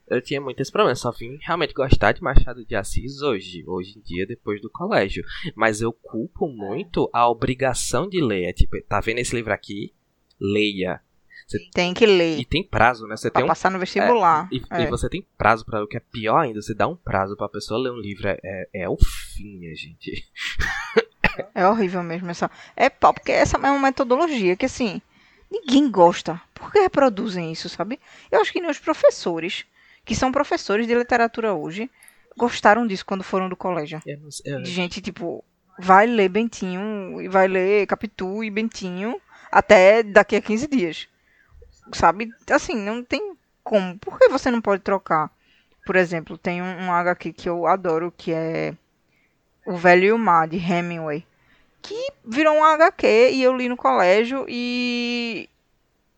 Eu tinha muitos problemas, só vim realmente gostar de Machado de Assis hoje, hoje em dia, depois do colégio. Mas eu culpo muito a obrigação de ler. É tipo, tá vendo esse livro aqui? Leia. Tem que ler. E tem prazo, né? Você Pra tem um passar no vestibular. E, É. e você tem prazo pra o que é pior ainda, você dá um prazo pra pessoa ler um livro. É, é, é o fim, minha gente. É horrível mesmo essa. É pau, porque essa é uma metodologia que assim. Ninguém gosta. Por que reproduzem isso, sabe? Eu acho que nem os professores, que são professores de literatura hoje, gostaram disso quando foram do colégio. Sei, eu- De gente, tipo, vai ler Bentinho e vai ler Capitu e Bentinho até daqui a 15 dias. Sabe? Assim, não tem como. Por que você não pode trocar? Por exemplo, tem um, um HQ que eu adoro, que é O Velho e o Mar, de Hemingway. Que virou um HQ e eu li no colégio e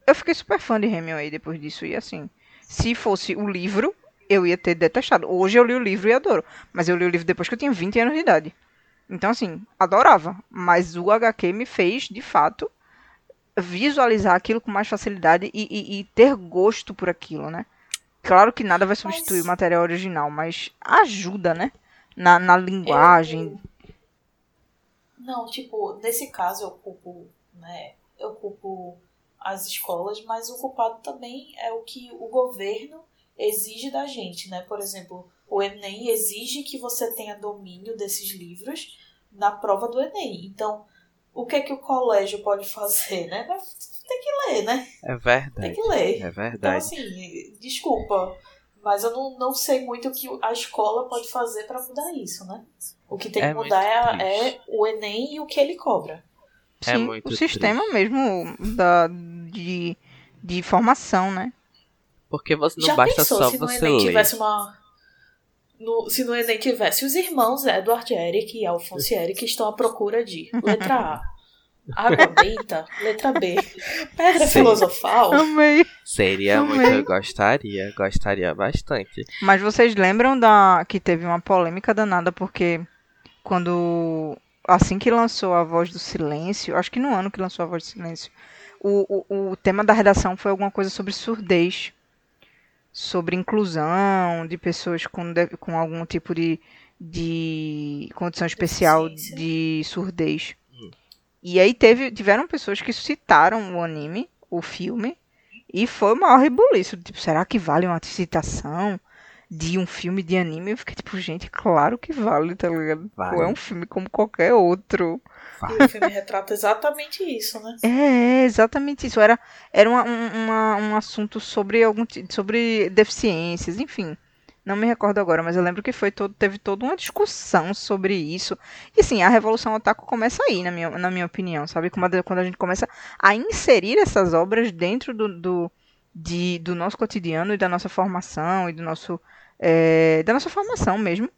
eu fiquei super fã de Hemingway depois disso. E assim, se fosse o livro, eu ia ter detestado. Hoje eu li o livro e adoro. Mas eu li o livro depois que eu tinha 20 anos de idade. Então, assim, adorava. Mas o HQ me fez, de fato, visualizar aquilo com mais facilidade e, e- e ter gosto por aquilo, né? Claro que nada vai substituir Mas- o material original, mas ajuda, né? Na, na linguagem. Não, tipo, nesse caso eu culpo, né? Eu culpo as escolas, mas o culpado também é o que o governo exige da gente, né? Por exemplo, o Enem exige que você tenha domínio desses livros na prova do Enem. Então, o que é que o colégio pode fazer, né? Tem que ler, né? É Tem verdade. que ler. É Então, verdade. assim, desculpa, mas eu não, não sei muito o que a escola pode fazer pra mudar isso, né? O que tem É que mudar é, é o Enem e o que ele cobra. É sim, muito o sistema mesmo da, de, de formação, né? Porque você não Já basta pensou só se no você Enem ler. tivesse uma. No- se no Enem tivesse os irmãos Edward Eric e Alphonse Eric estão à procura de letra A. Água benta, letra B. Pedra Sim. filosofal. Amei. Seria Também. muito. Eu gostaria, gostaria bastante. Mas vocês lembram da que teve uma polêmica danada porque quando assim que lançou a Voz do Silêncio, acho que no ano que lançou a Voz do Silêncio, o, o, o tema da redação foi alguma coisa sobre surdez, sobre inclusão de pessoas com, de- com algum tipo de, de condição especial de surdez. E aí teve, tiveram pessoas que citaram o anime, o filme, e foi o maior rebuliço. Tipo, será que vale uma citação de um filme de anime? Eu fiquei tipo, gente, claro que vale, tá ligado? Vale. Pô, É um filme como qualquer outro. E o filme retrata exatamente isso, né? É, exatamente isso. Era, era uma- um, uma- um assunto sobre algum sobre deficiências, enfim. Não me recordo agora, mas eu lembro que foi todo, teve toda uma discussão sobre isso. E assim, a Revolução Otaku começa aí, na minha, na minha opinião, sabe? Quando a gente começa a inserir essas obras dentro do, do, de- do nosso cotidiano e da nossa formação e do nosso, é, da nossa formação mesmo.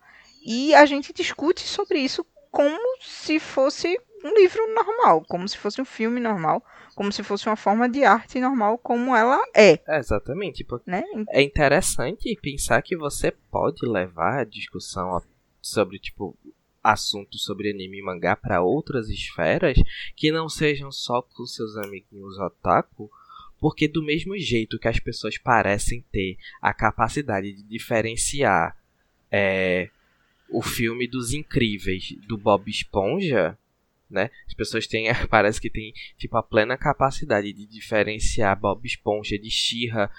E a gente discute sobre isso como se fosse um livro normal, como se fosse um filme normal, como se fosse uma forma de arte normal, como ela é, É, exatamente. Porque né? é interessante pensar que você pode levar a discussão sobre, tipo, assuntos sobre anime e mangá para outras esferas que não sejam só com seus amiguinhos otaku. Porque do mesmo jeito que as pessoas parecem ter a capacidade de diferenciar é, o filme dos incríveis do Bob Esponja, né? As pessoas têm, parece que tem tipo a plena capacidade de diferenciar Bob Esponja de She-Ra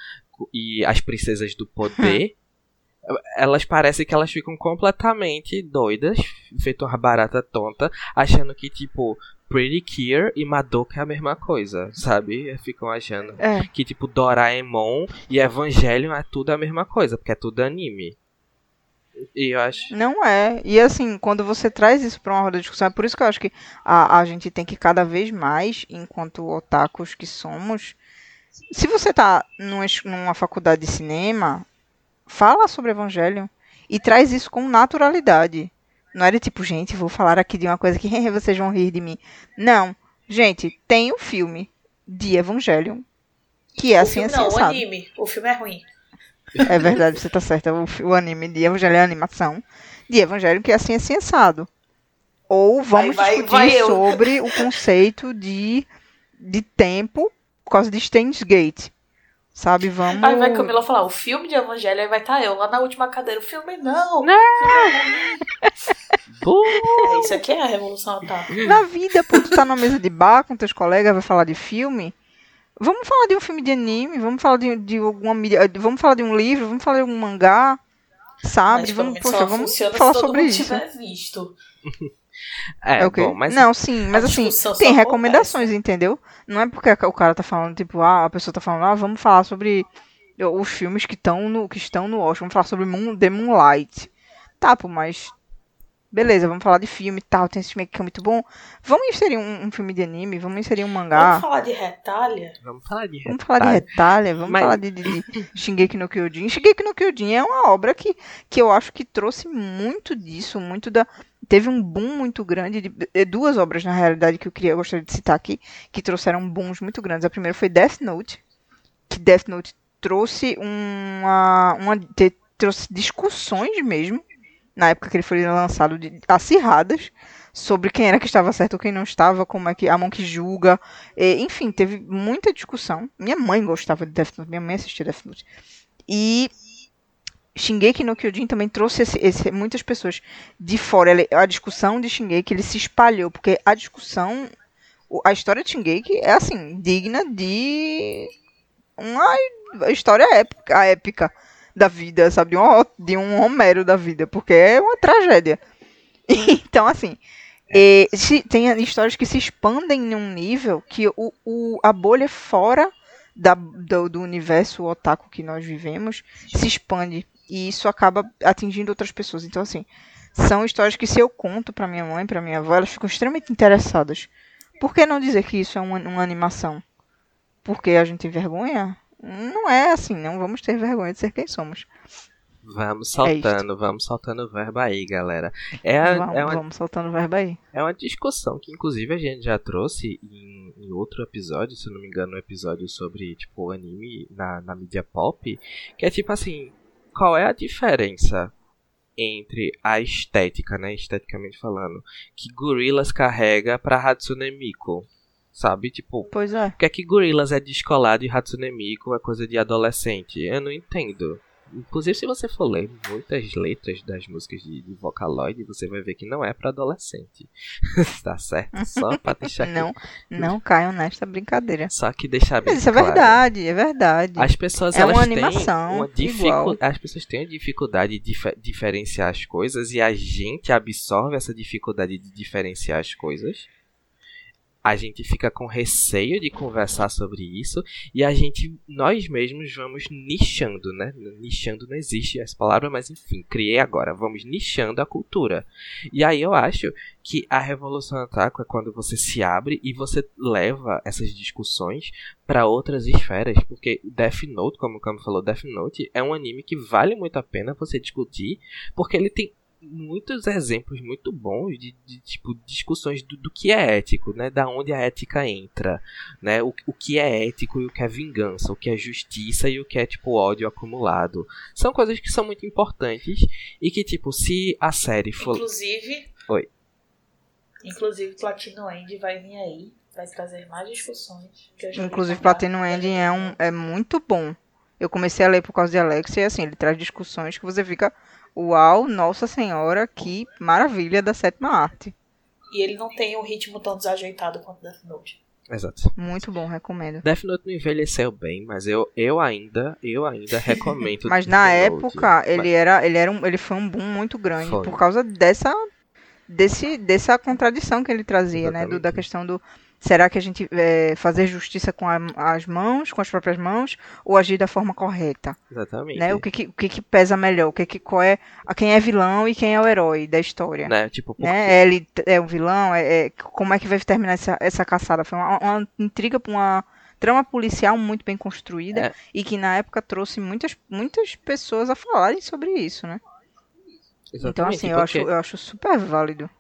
e as princesas do poder. elas parecem que elas ficam completamente doidas, feito uma barata tonta, achando que tipo Pretty Cure e Madoka é a mesma coisa, sabe? Ficam achando É. que tipo Doraemon e Evangelion é tudo a mesma coisa, porque é tudo anime. E eu acho. Não é. E assim, quando você traz isso para uma roda de discussão, é por isso que eu acho que a, a gente tem que cada vez mais, enquanto otakus que somos, se você tá numa, numa faculdade de cinema, fala sobre Evangelho e traz isso com naturalidade. Não é de tipo, gente, vou falar aqui de uma coisa que vocês vão rir de mim. Não. Gente, tem o filme de Evangelho que é o assim, filme assim, não, o assado. anime. O filme é ruim. É verdade, você tá certa. O, o anime de Evangelho é a animação de Evangelho que é assim, assim, assado. Ou vamos vai- discutir vai eu. sobre o conceito de, de tempo por causa de Steins Gate. Sabe, vamos... Aí vai Camila falar, o filme de Evangelho, aí vai estar eu lá na última cadeira. O filme não. Buh! É, isso aqui é a Revolução Otaku. Na vida, pô, tu tá numa mesa de bar com teus colegas, vai falar de filme. Vamos falar de um filme de anime, vamos falar de, de alguma mídia, vamos falar de um livro, vamos falar de um mangá, sabe? Mas vamos, poxa, vamos falar sobre isso. visto. É, É o quê? bom, mas Não, sim, mas assim, tem acontece. recomendações, entendeu? Não é porque o cara tá falando, tipo, ah, a pessoa tá falando, ah, vamos falar sobre os filmes que estão no, que estão no Oscar, vamos falar sobre Moon, The Moonlight. Tá, pô, mas. Beleza, vamos falar de filme e tal, tem esse filme aqui que é muito bom. Vamos inserir um, um filme de anime, vamos inserir um mangá. Vamos falar de retalha? vamos falar de Vamos falar de retalha, vamos Mas- falar de, de, de Shingeki no Kyojin. Shingeki no Kyojin é uma obra que, que eu acho que trouxe muito disso, muito da... Teve um boom muito grande, de, de- duas obras na realidade que eu queria, eu gostaria de citar aqui, que trouxeram booms muito grandes. A primeira foi Death Note, que Death Note trouxe uma... uma trouxe discussões mesmo, na época que ele foi lançado, de, acirradas, sobre quem era que estava certo ou quem não estava, como é que a mão que julga, e, enfim, teve muita discussão. Minha mãe gostava de Death Note, minha mãe assistia Death Note. E Shingeki no Kyojin também trouxe esse- esse- muitas pessoas de fora. A discussão de Shingeki ele se espalhou, porque a discussão, a história de Shingeki é assim, digna de uma história épica, épica da vida, sabe? De um, de um Homero da vida, porque é uma tragédia. Então, assim, e se- tem histórias que se expandem num nível que o, o- a bolha fora da- do, do universo otaku que nós vivemos se expande. E isso acaba atingindo outras pessoas. Então, assim, são histórias que se eu conto pra minha mãe, pra minha avó, elas ficam extremamente interessadas. Por que não dizer que isso é uma, uma animação? Porque a gente tem vergonha? Não é assim, não vamos ter vergonha de ser quem somos. Vamos soltando, vamos soltando o verbo aí, galera. É, a- vamos, é, uma, vamos soltando o verbo aí. é uma discussão que, inclusive, a gente já trouxe em, em outro episódio, se não me engano, um episódio sobre, tipo, anime na, na mídia pop. Que é tipo assim, qual é a diferença entre a estética, né, esteticamente falando, que Gorillaz carrega pra Hatsune Miku? Sabe? Tipo, Pois é. por que é que Gorillaz é descolado e Hatsune Miku é coisa de adolescente? Eu não entendo. Inclusive, se você for ler muitas letras das músicas de, de Vocaloid, você vai ver que não é pra adolescente. tá certo? Só pra deixar aqui- Não, não caiam nesta brincadeira. Só que deixar bem Mas isso é claro. verdade, é verdade. As pessoas É elas uma têm animação, uma dificu-. As pessoas têm a dificuldade de dife- diferenciar as coisas e a gente absorve essa dificuldade de diferenciar as coisas. A gente fica com receio de conversar sobre isso e a gente, nós mesmos, vamos nichando, né? Nichando não existe essa palavra, mas enfim, criei agora. Vamos nichando a cultura. E aí eu acho que a Revolução Otaku é quando você se abre e você leva essas discussões para outras esferas, porque Death Note, como o Camo falou, Death Note é um anime que vale muito a pena você discutir, porque ele tem muitos exemplos muito bons de, de, tipo discussões do, do que é ético, né? Da onde a ética entra, né? O, o que é ético e o que é vingança, o que é justiça e o que é tipo ódio acumulado. São coisas que são muito importantes e que tipo se a série for Inclusive. Oi. Inclusive, Platino End vai vir aí. Vai trazer mais discussões. Inclusive. Platino Ending é, um, é muito bom. Eu comecei a ler por causa de Alex e assim, ele traz discussões que você fica, uau, nossa senhora, que maravilha da sétima arte. E ele não tem um ritmo tão desajeitado quanto Death Note. Exato. Muito bom, recomendo. Death Note não envelheceu bem, mas eu, eu ainda, eu ainda recomendo. Mas na Death Note. época, ele era, ele era um, ele foi um boom muito grande Foi. por causa dessa desse dessa contradição que ele trazia, né, do, da Exatamente. questão do será que a gente é, fazer justiça com a- as mãos, com as próprias mãos ou agir da forma correta, Exatamente. né? O que que, o que que pesa melhor? O que que qual é a quem é vilão e quem é o herói da história? Né? Tipo, porque- né? Ele é o vilão, é, é- como é que vai terminar essa, essa caçada? Foi uma, uma intriga pra uma trama policial muito bem construída É. e que na época trouxe muitas, muitas pessoas a falarem sobre isso, né? Então, exatamente, assim, eu acho, eu acho super válido.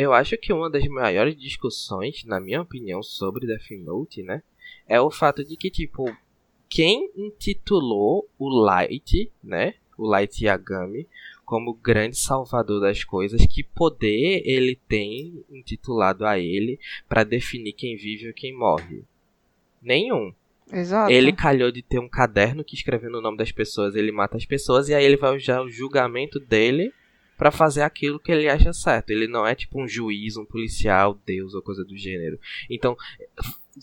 Eu acho que uma das maiores discussões, na minha opinião, sobre Death Note, né? É o fato de que, tipo, quem intitulou o Light, né? O Light Yagami, como grande salvador das coisas, que poder ele tem intitulado a ele pra definir quem vive ou quem morre? Nenhum. Exato. Ele calhou de ter um caderno que escrevendo o nome das pessoas, ele mata as pessoas e aí ele vai usar o julgamento dele pra fazer aquilo que ele acha certo. Ele não é tipo um juiz, um policial, Deus ou coisa do gênero. Então,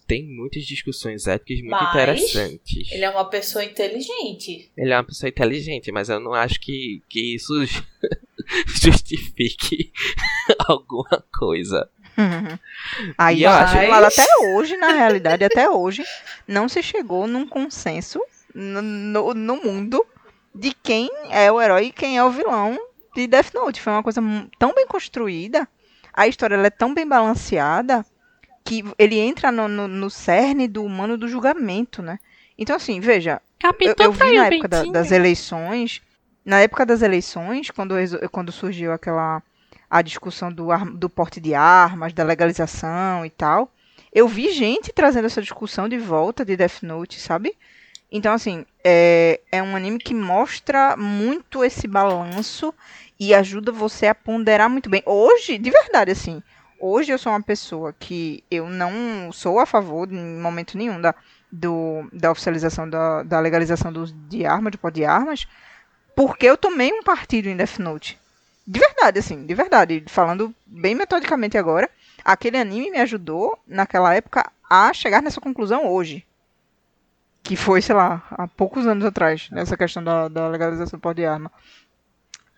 tem muitas discussões éticas muito Mas interessantes. Ele é uma pessoa inteligente. Ele é uma pessoa inteligente, mas eu não acho que, que isso justifique alguma coisa. Aí E eu acho que até hoje, na realidade, até hoje, não se chegou num consenso no, no, no mundo de quem é o herói e quem é o vilão de Death Note. Foi uma coisa tão bem construída, a história ela é tão bem balanceada que ele entra no, no, no cerne do humano do julgamento, né? Então, assim, veja, eu, eu vi na época da- das eleições, na época das eleições, quando, quando surgiu aquela a discussão do, do porte de armas, da legalização e tal, eu vi gente trazendo essa discussão de volta de Death Note, sabe? Então, assim, é, é um anime que mostra muito esse balanço e ajuda você a ponderar muito bem. Hoje, de verdade, assim, hoje eu sou uma pessoa que eu não sou a favor, em momento nenhum, da, do, da oficialização da, da legalização do de armas, do porte de armas, porque eu tomei um partido em Death Note. De verdade, assim, de verdade. Falando bem metodicamente agora, aquele anime me ajudou, naquela época, a chegar nessa conclusão hoje. Que foi, sei lá, há poucos anos atrás, nessa questão da, da legalização do porte de arma.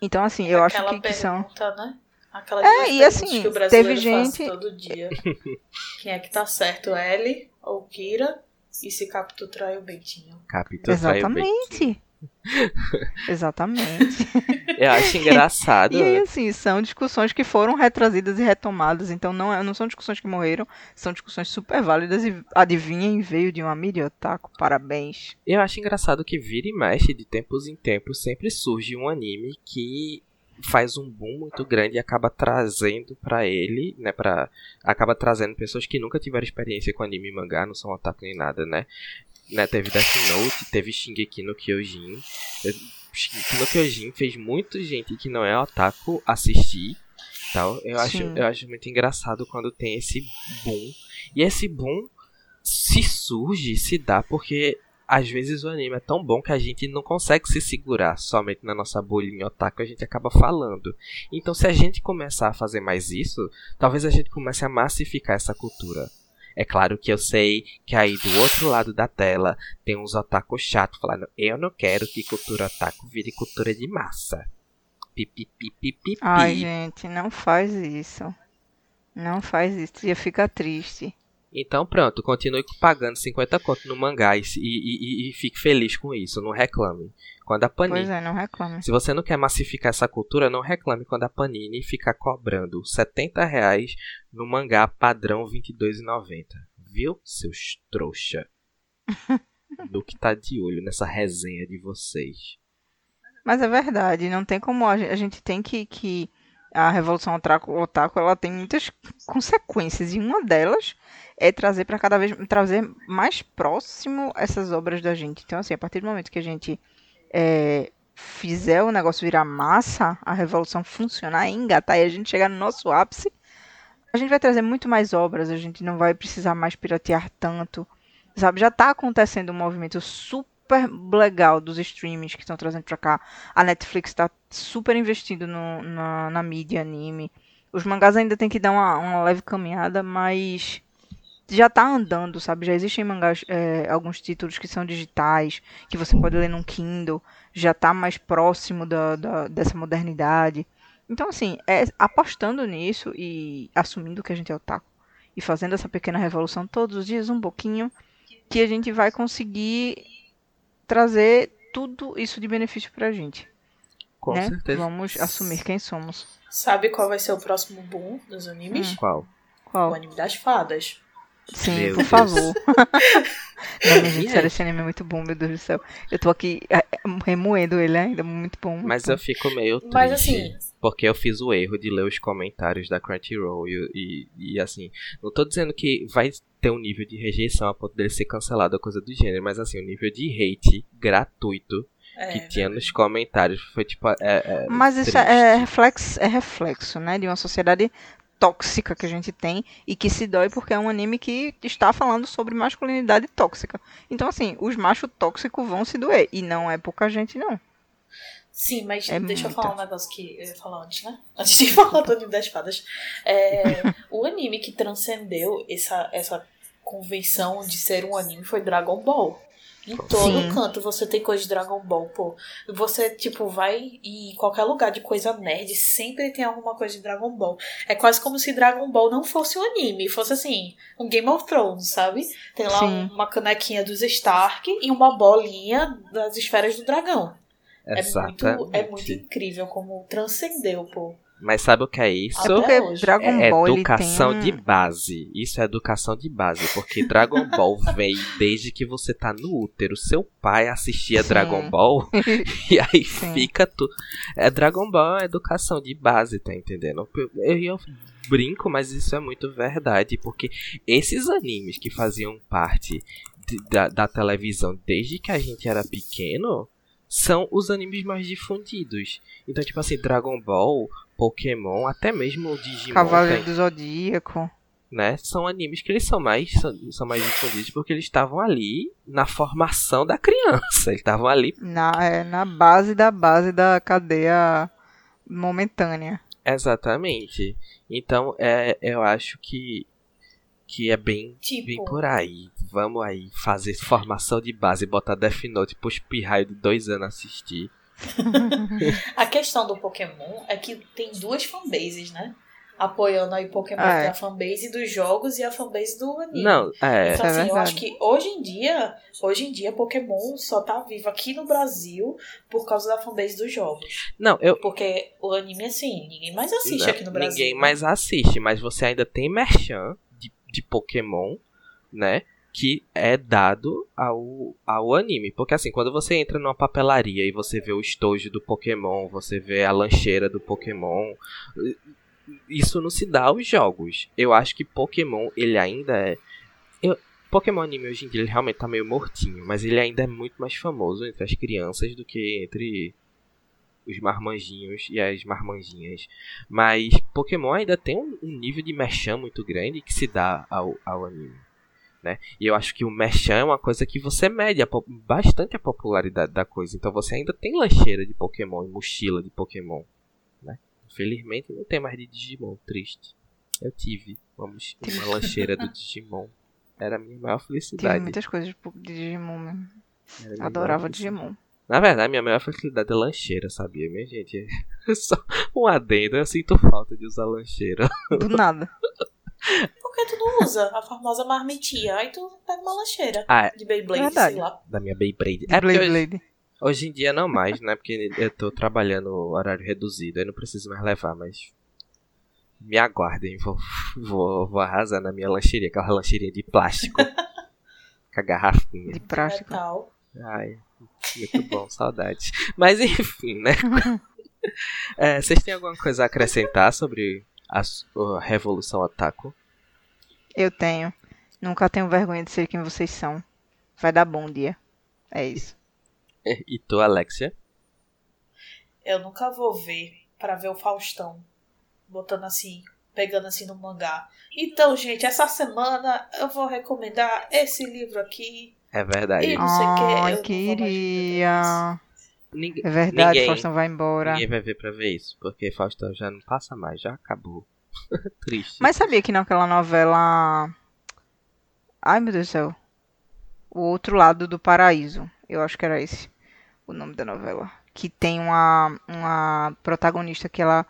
Então, assim, eu acho Aquela que, que são. pergunta, né? Aquelas É, e assim, que o brasileiro teve faz gente- todo dia. Quem é que tá certo, L ou Kira? E se Capitu traiu o Bentinho? Capítulo traiu bem. Exatamente. Exatamente. Eu acho engraçado. E aí, assim, são discussões que foram retrazidas e retomadas. Então, não, é- não são discussões que morreram, são discussões super válidas. E adivinhem, veio de uma mídia otaku. Parabéns. Eu acho engraçado que vira e mexe de tempos em tempos sempre surge um anime que faz um boom muito grande e acaba trazendo pra ele, né, para acaba trazendo pessoas que nunca tiveram experiência com anime e mangá, não são otaku nem nada, né? Né teve Death Note, teve Shingeki no Kyojin. Shingeki no Kyojin fez muita gente que não é otaku assistir. Tal. Eu acho, eu acho muito engraçado quando tem esse boom. E esse boom se surge, se dá porque às vezes o anime é tão bom que a gente não consegue se segurar somente na nossa bolinha otaku, a gente acaba falando. Então, se a gente começar a fazer mais isso, talvez a gente comece a massificar essa cultura. É claro que eu sei que aí do outro lado da tela tem uns otaku chato falando: eu não quero que cultura otaku vire cultura de massa. Pipipipipipi. Ai, gente, não faz isso. Não faz isso. Ia ficar triste. Então pronto, continue pagando 50 conto no mangá e, e, e, fique feliz com isso, não reclame. Quando a Panini. Pois é, não reclame. Se você não quer massificar essa cultura, não reclame quando a Panini ficar cobrando 70 reais no mangá padrão R$ 22,90. Viu, seus trouxa? Do que tá de olho nessa resenha de vocês. Mas é verdade, não tem como. A gente, a gente tem que, que. A Revolução Otaku, ela tem muitas consequências. E uma delas é trazer para cada vez. trazer mais próximo essas obras da gente. Então, assim, a partir do momento que a gente é, fizer o negócio virar massa, a revolução funcionar, engatar e a gente chegar no nosso ápice, a gente vai trazer muito mais obras, a gente não vai precisar mais piratear tanto. Sabe, já tá acontecendo um movimento super legal dos streamings que estão trazendo pra cá. A Netflix tá super investindo no, na, na mídia anime. Os mangás ainda tem que dar uma, uma leve caminhada, mas já tá andando, sabe? Já existem mangás, é, alguns títulos que são digitais, que você pode ler num Kindle, já tá mais próximo da, da- dessa modernidade. Então, assim, é apostando nisso e assumindo que a gente é otaku e fazendo essa pequena revolução todos os dias, um pouquinho, que a gente vai conseguir trazer tudo isso de benefício pra gente. Com né? certeza. Vamos assumir quem somos. Sabe qual vai ser o próximo boom dos animes? Qual? O Qual? anime das fadas. Sim, Meu por Deus. favor. Não, minha gente, sério, esse anime é muito bom, meu Deus do céu. Eu tô aqui é, é, remoendo ele ainda, muito bom. muito Mas bom. eu fico meio triste. Mas assim, Porque eu fiz o erro de ler os comentários da Crunchyroll e, e, e, assim, não tô dizendo que vai ter um nível de rejeição a ponto dele ser cancelado ou coisa do gênero, mas assim, o nível de hate gratuito é, que tinha nos comentários foi tipo. É, é Mas isso triste. é reflexo, é reflexo, né, de uma sociedade tóxica que a gente tem e que se dói porque é um anime que está falando sobre masculinidade tóxica. Então, assim, os machos tóxicos vão se doer. E não é pouca gente, não. Sim, mas É deixa eu falar um negócio que eu ia falar antes, né? Antes de falar do anime das fadas. É, o anime que transcendeu essa, essa convenção de ser um anime foi Dragon Ball. Em todo Sim. canto você tem coisa de Dragon Ball, pô. Você, tipo, vai em qualquer lugar de coisa nerd, sempre tem alguma coisa de Dragon Ball. É quase como se Dragon Ball não fosse um anime, fosse assim, um Game of Thrones, sabe? Tem lá Sim. uma canequinha dos Stark e uma bolinha das esferas do dragão. É muito, Exatamente. é muito incrível como transcendeu, pô. Mas sabe o que é isso? Até Porque hoje. Dragon É Ball educação de tem um... base. Isso é educação de base. Porque Dragon Ball vem desde que você tá no útero. Seu pai assistia Sim. Dragon Ball e aí Sim. fica tudo. É Dragon Ball é educação de base, tá entendendo? Eu, eu brinco, mas isso é muito verdade. Porque esses animes que faziam parte de- da, da televisão desde que a gente era pequeno são os animes mais difundidos. Então, tipo assim, Dragon Ball, Pokémon, até mesmo o Digimon, Cavaleiro do Zodíaco. né? São animes que eles são mais são, são mais difundidos porque eles estavam ali na formação da criança. Eles estavam ali Na, é, na base da base da cadeia momentânea. exatamente. Então, é, eu acho que que é bem Tipo, bem por aí. Vamos aí fazer formação de base, botar Death Note pros pirraio de dois anos assistir. a questão do Pokémon é que tem duas fanbases, né? apoiando aí Pokémon É. tem a fanbase dos jogos e a fanbase do anime. Não, é. Então, é assim, eu verdade. acho que hoje em dia, hoje em dia, Pokémon só tá vivo aqui no Brasil por causa da fanbase dos jogos. Não, eu. Porque o anime, assim, ninguém mais assiste não, aqui no Brasil. Ninguém né? mais assiste, mas você ainda tem merchan de, Pokémon, né? Que é dado ao, ao anime. Porque assim, quando você entra numa papelaria e você vê o estojo do Pokémon, você vê a lancheira do Pokémon. Isso não se dá aos jogos. Eu acho que Pokémon, ele ainda é. Eu, Pokémon anime hoje em dia ele realmente tá meio mortinho, mas ele ainda é muito mais famoso entre as crianças do que entre os marmanjinhos e as marmanjinhas. Mas Pokémon ainda tem um, nível de merchan muito grande que se dá ao, ao anime. Né? E eu acho que o merchan é uma coisa que você mede a bastante a popularidade da coisa. Então você ainda tem lancheira de Pokémon e mochila de Pokémon. Né? Infelizmente não tem mais de Digimon, triste. Eu tive uma, uma lancheira do Digimon. Era a minha maior Tive felicidade. muitas coisas de Digimon mesmo. Adorava. Digimon. Na verdade, minha maior facilidade é lancheira, sabia, minha gente? Só um adendo, eu sinto falta de usar lancheira. Do nada. Por que tu não usa a famosa marmitinha? Aí tu pega uma lancheira Ah, de Beyblade, Verdade. sei lá. da minha Beyblade. De É porque Blade hoje, em dia não mais, né? Porque eu tô trabalhando horário reduzido, aí não preciso mais levar, mas. Me aguardem, vou, vou, vou arrasar na minha lancheria, aquela lancheria de plástico. com a garrafinha. De plástico. Metal. Ai, muito bom, saudades. Mas enfim, né? É, vocês têm alguma coisa a acrescentar sobre a, a Revolução Otaku? Eu tenho. Nunca tenho vergonha de ser quem vocês são. Vai dar bom dia. É isso. E tu, Alexia? Eu nunca vou ver pra ver o Faustão botando assim, pegando assim no mangá. Então, gente, essa semana eu vou recomendar esse livro aqui. É verdade. E- não sei o que, eu queria. Ninguém, É verdade, Ninguém- Faustão vai embora. ninguém vai ver pra ver isso, porque Faustão já não passa mais, já acabou. Triste. Mas sabia que naquela novela. Ai, meu Deus do céu. O Outro Lado do Paraíso. Eu acho que era esse o nome da novela. Que tem uma, uma protagonista que ela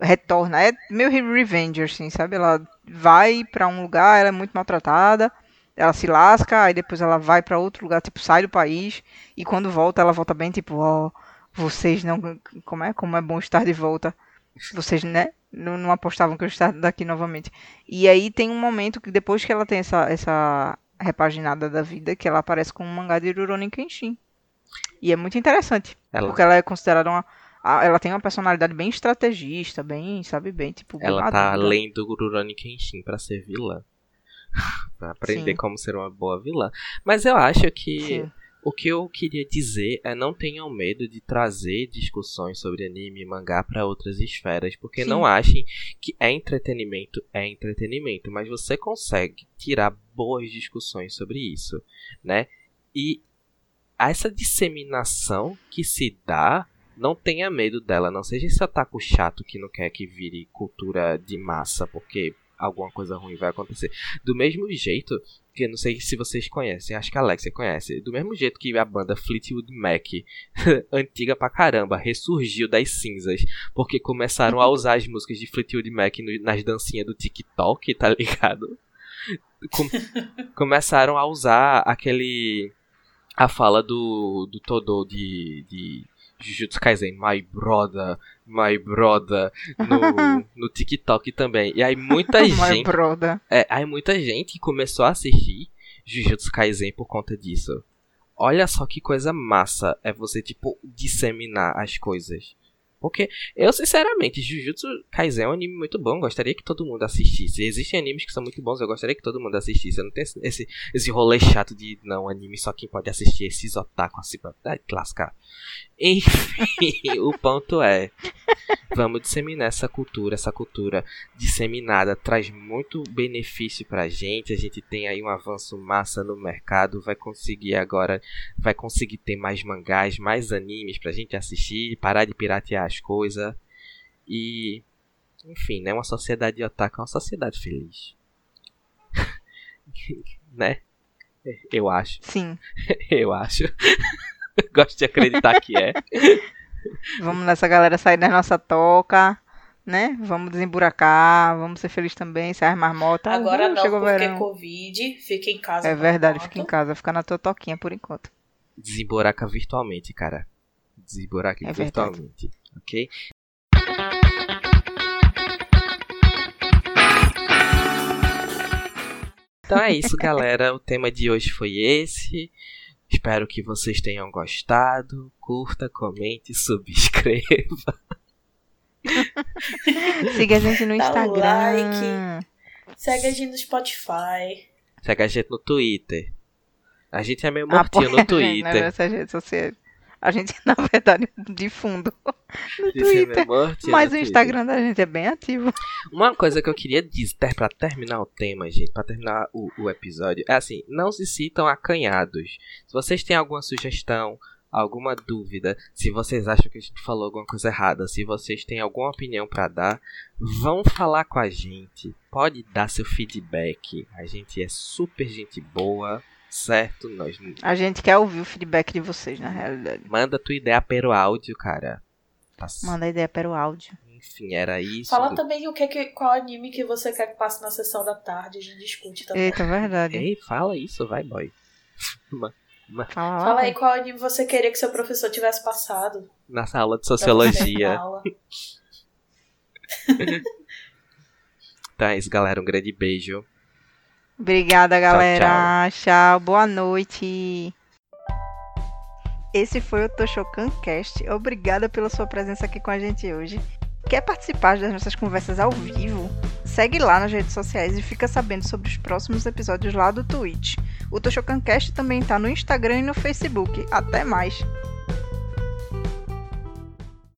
retorna. É meio Revenge, assim, sabe? Ela vai pra um lugar, ela é muito maltratada. Ela se lasca, aí depois ela vai pra outro lugar, tipo, sai do país. E quando volta, ela volta bem, tipo, ó, vocês não. Como é? Como é bom estar de volta. Vocês, né? Não, não apostavam que eu estaria daqui novamente. E aí tem um momento que depois que ela tem essa, essa repaginada da vida, que ela aparece com um mangá de Rurouni Kenshin. E é muito interessante. Ela- Porque ela é considerada uma. Ela tem uma personalidade bem estrategista, bem, sabe, bem, tipo. Ela tá madura. além do Rurouni Kenshin pra ser vilã. Pra aprender Sim. como ser uma boa vilã. Mas eu acho que Sim. o que eu queria dizer é não tenham medo de trazer discussões sobre anime e mangá pra outras esferas, porque Sim. não achem que é entretenimento, é entretenimento, mas você consegue tirar boas discussões sobre isso, né? E essa disseminação que se dá, não tenha medo dela, não seja esse ataco chato que não quer que vire cultura de massa, porque alguma coisa ruim vai acontecer. Do mesmo jeito, que não sei se vocês conhecem, acho que a Alexia conhece, do mesmo jeito que a banda Fleetwood Mac, antiga pra caramba, ressurgiu das cinzas, porque começaram a usar as músicas de Fleetwood Mac nas dancinhas do TikTok, tá ligado? Com- começaram a usar aquele a fala do, do Todo de, de Jujutsu Kaisen, my brother, my brother, no, no TikTok também. E aí muita My gente, brother. é, aí muita gente começou a assistir Jujutsu Kaisen por conta disso. Olha só que coisa massa é você, tipo, disseminar as coisas. Porque eu, sinceramente, Jujutsu Kaisen é um anime muito bom. Gostaria que todo mundo assistisse. Existem animes que são muito bons, eu gostaria que todo mundo assistisse. Eu não tenho esse, esse, rolê chato de, não, anime só quem pode assistir esses otaku assim pra ah, lascar. Enfim, o ponto é: vamos disseminar essa cultura. Essa cultura disseminada traz muito benefício pra gente. A gente tem aí um avanço massa no mercado. Vai conseguir agora, vai conseguir ter mais mangás, mais animes pra gente assistir, parar de piratear as coisas. E, enfim, né? Uma sociedade otaku é uma sociedade feliz. né? Eu acho, Sim. eu acho. Gosto de acreditar que é. Vamos nessa galera sair da nossa toca. né? Vamos desemburacar, vamos ser felizes também, ser as marmotas. Agora Uh, não, chegou porque verão. Covid, fica em casa. É verdade, fica em casa, fica na tua toquinha por enquanto. Desemburaca virtualmente, cara. Desemburaca É verdade. virtualmente. Ok? Então é isso, galera. O tema de hoje foi esse. Espero que vocês tenham gostado. Curta, comente, subscreva. Siga a gente no Dá um Instagram. like. Segue a gente no Spotify. Segue a gente no Twitter. A gente é meio Apoia mortinho no gente Twitter. nessas redes sociais. A gente, na verdade, de fundo. No é Twitter. mortinho Mas o Twitter. Instagram da gente é bem ativo. Uma coisa que eu queria dizer pra terminar o tema, gente, pra terminar o, o episódio, é assim, não se sintam acanhados. Se vocês têm alguma sugestão, alguma dúvida, se vocês acham que a gente falou alguma coisa errada, se vocês têm alguma opinião pra dar, vão falar com a gente. Pode dar seu feedback. A gente é super gente boa, certo? Nós A gente quer ouvir o feedback de vocês, na realidade. manda tua ideia pelo áudio, cara. Tá c- Manda ideia para o áudio. Enfim, era isso. Fala também o que, que qual anime que você quer que passe na sessão da tarde. A gente discute também. Eita, verdade. Ei, fala isso, vai, boy. Fala, lá, Fala aí qual anime você queria que seu professor tivesse passado. Nessa aula de sociologia. na. Então é isso, galera. Um grande beijo. Obrigada, galera. tchau. Boa noite. Esse foi o Toshokan Cast. Obrigada pela sua presença aqui com a gente hoje. Quer participar das nossas conversas ao vivo? Segue lá nas redes sociais e fica sabendo sobre os próximos episódios lá do Twitch. O Toshokan Cast também tá no Instagram e no Facebook. Até mais!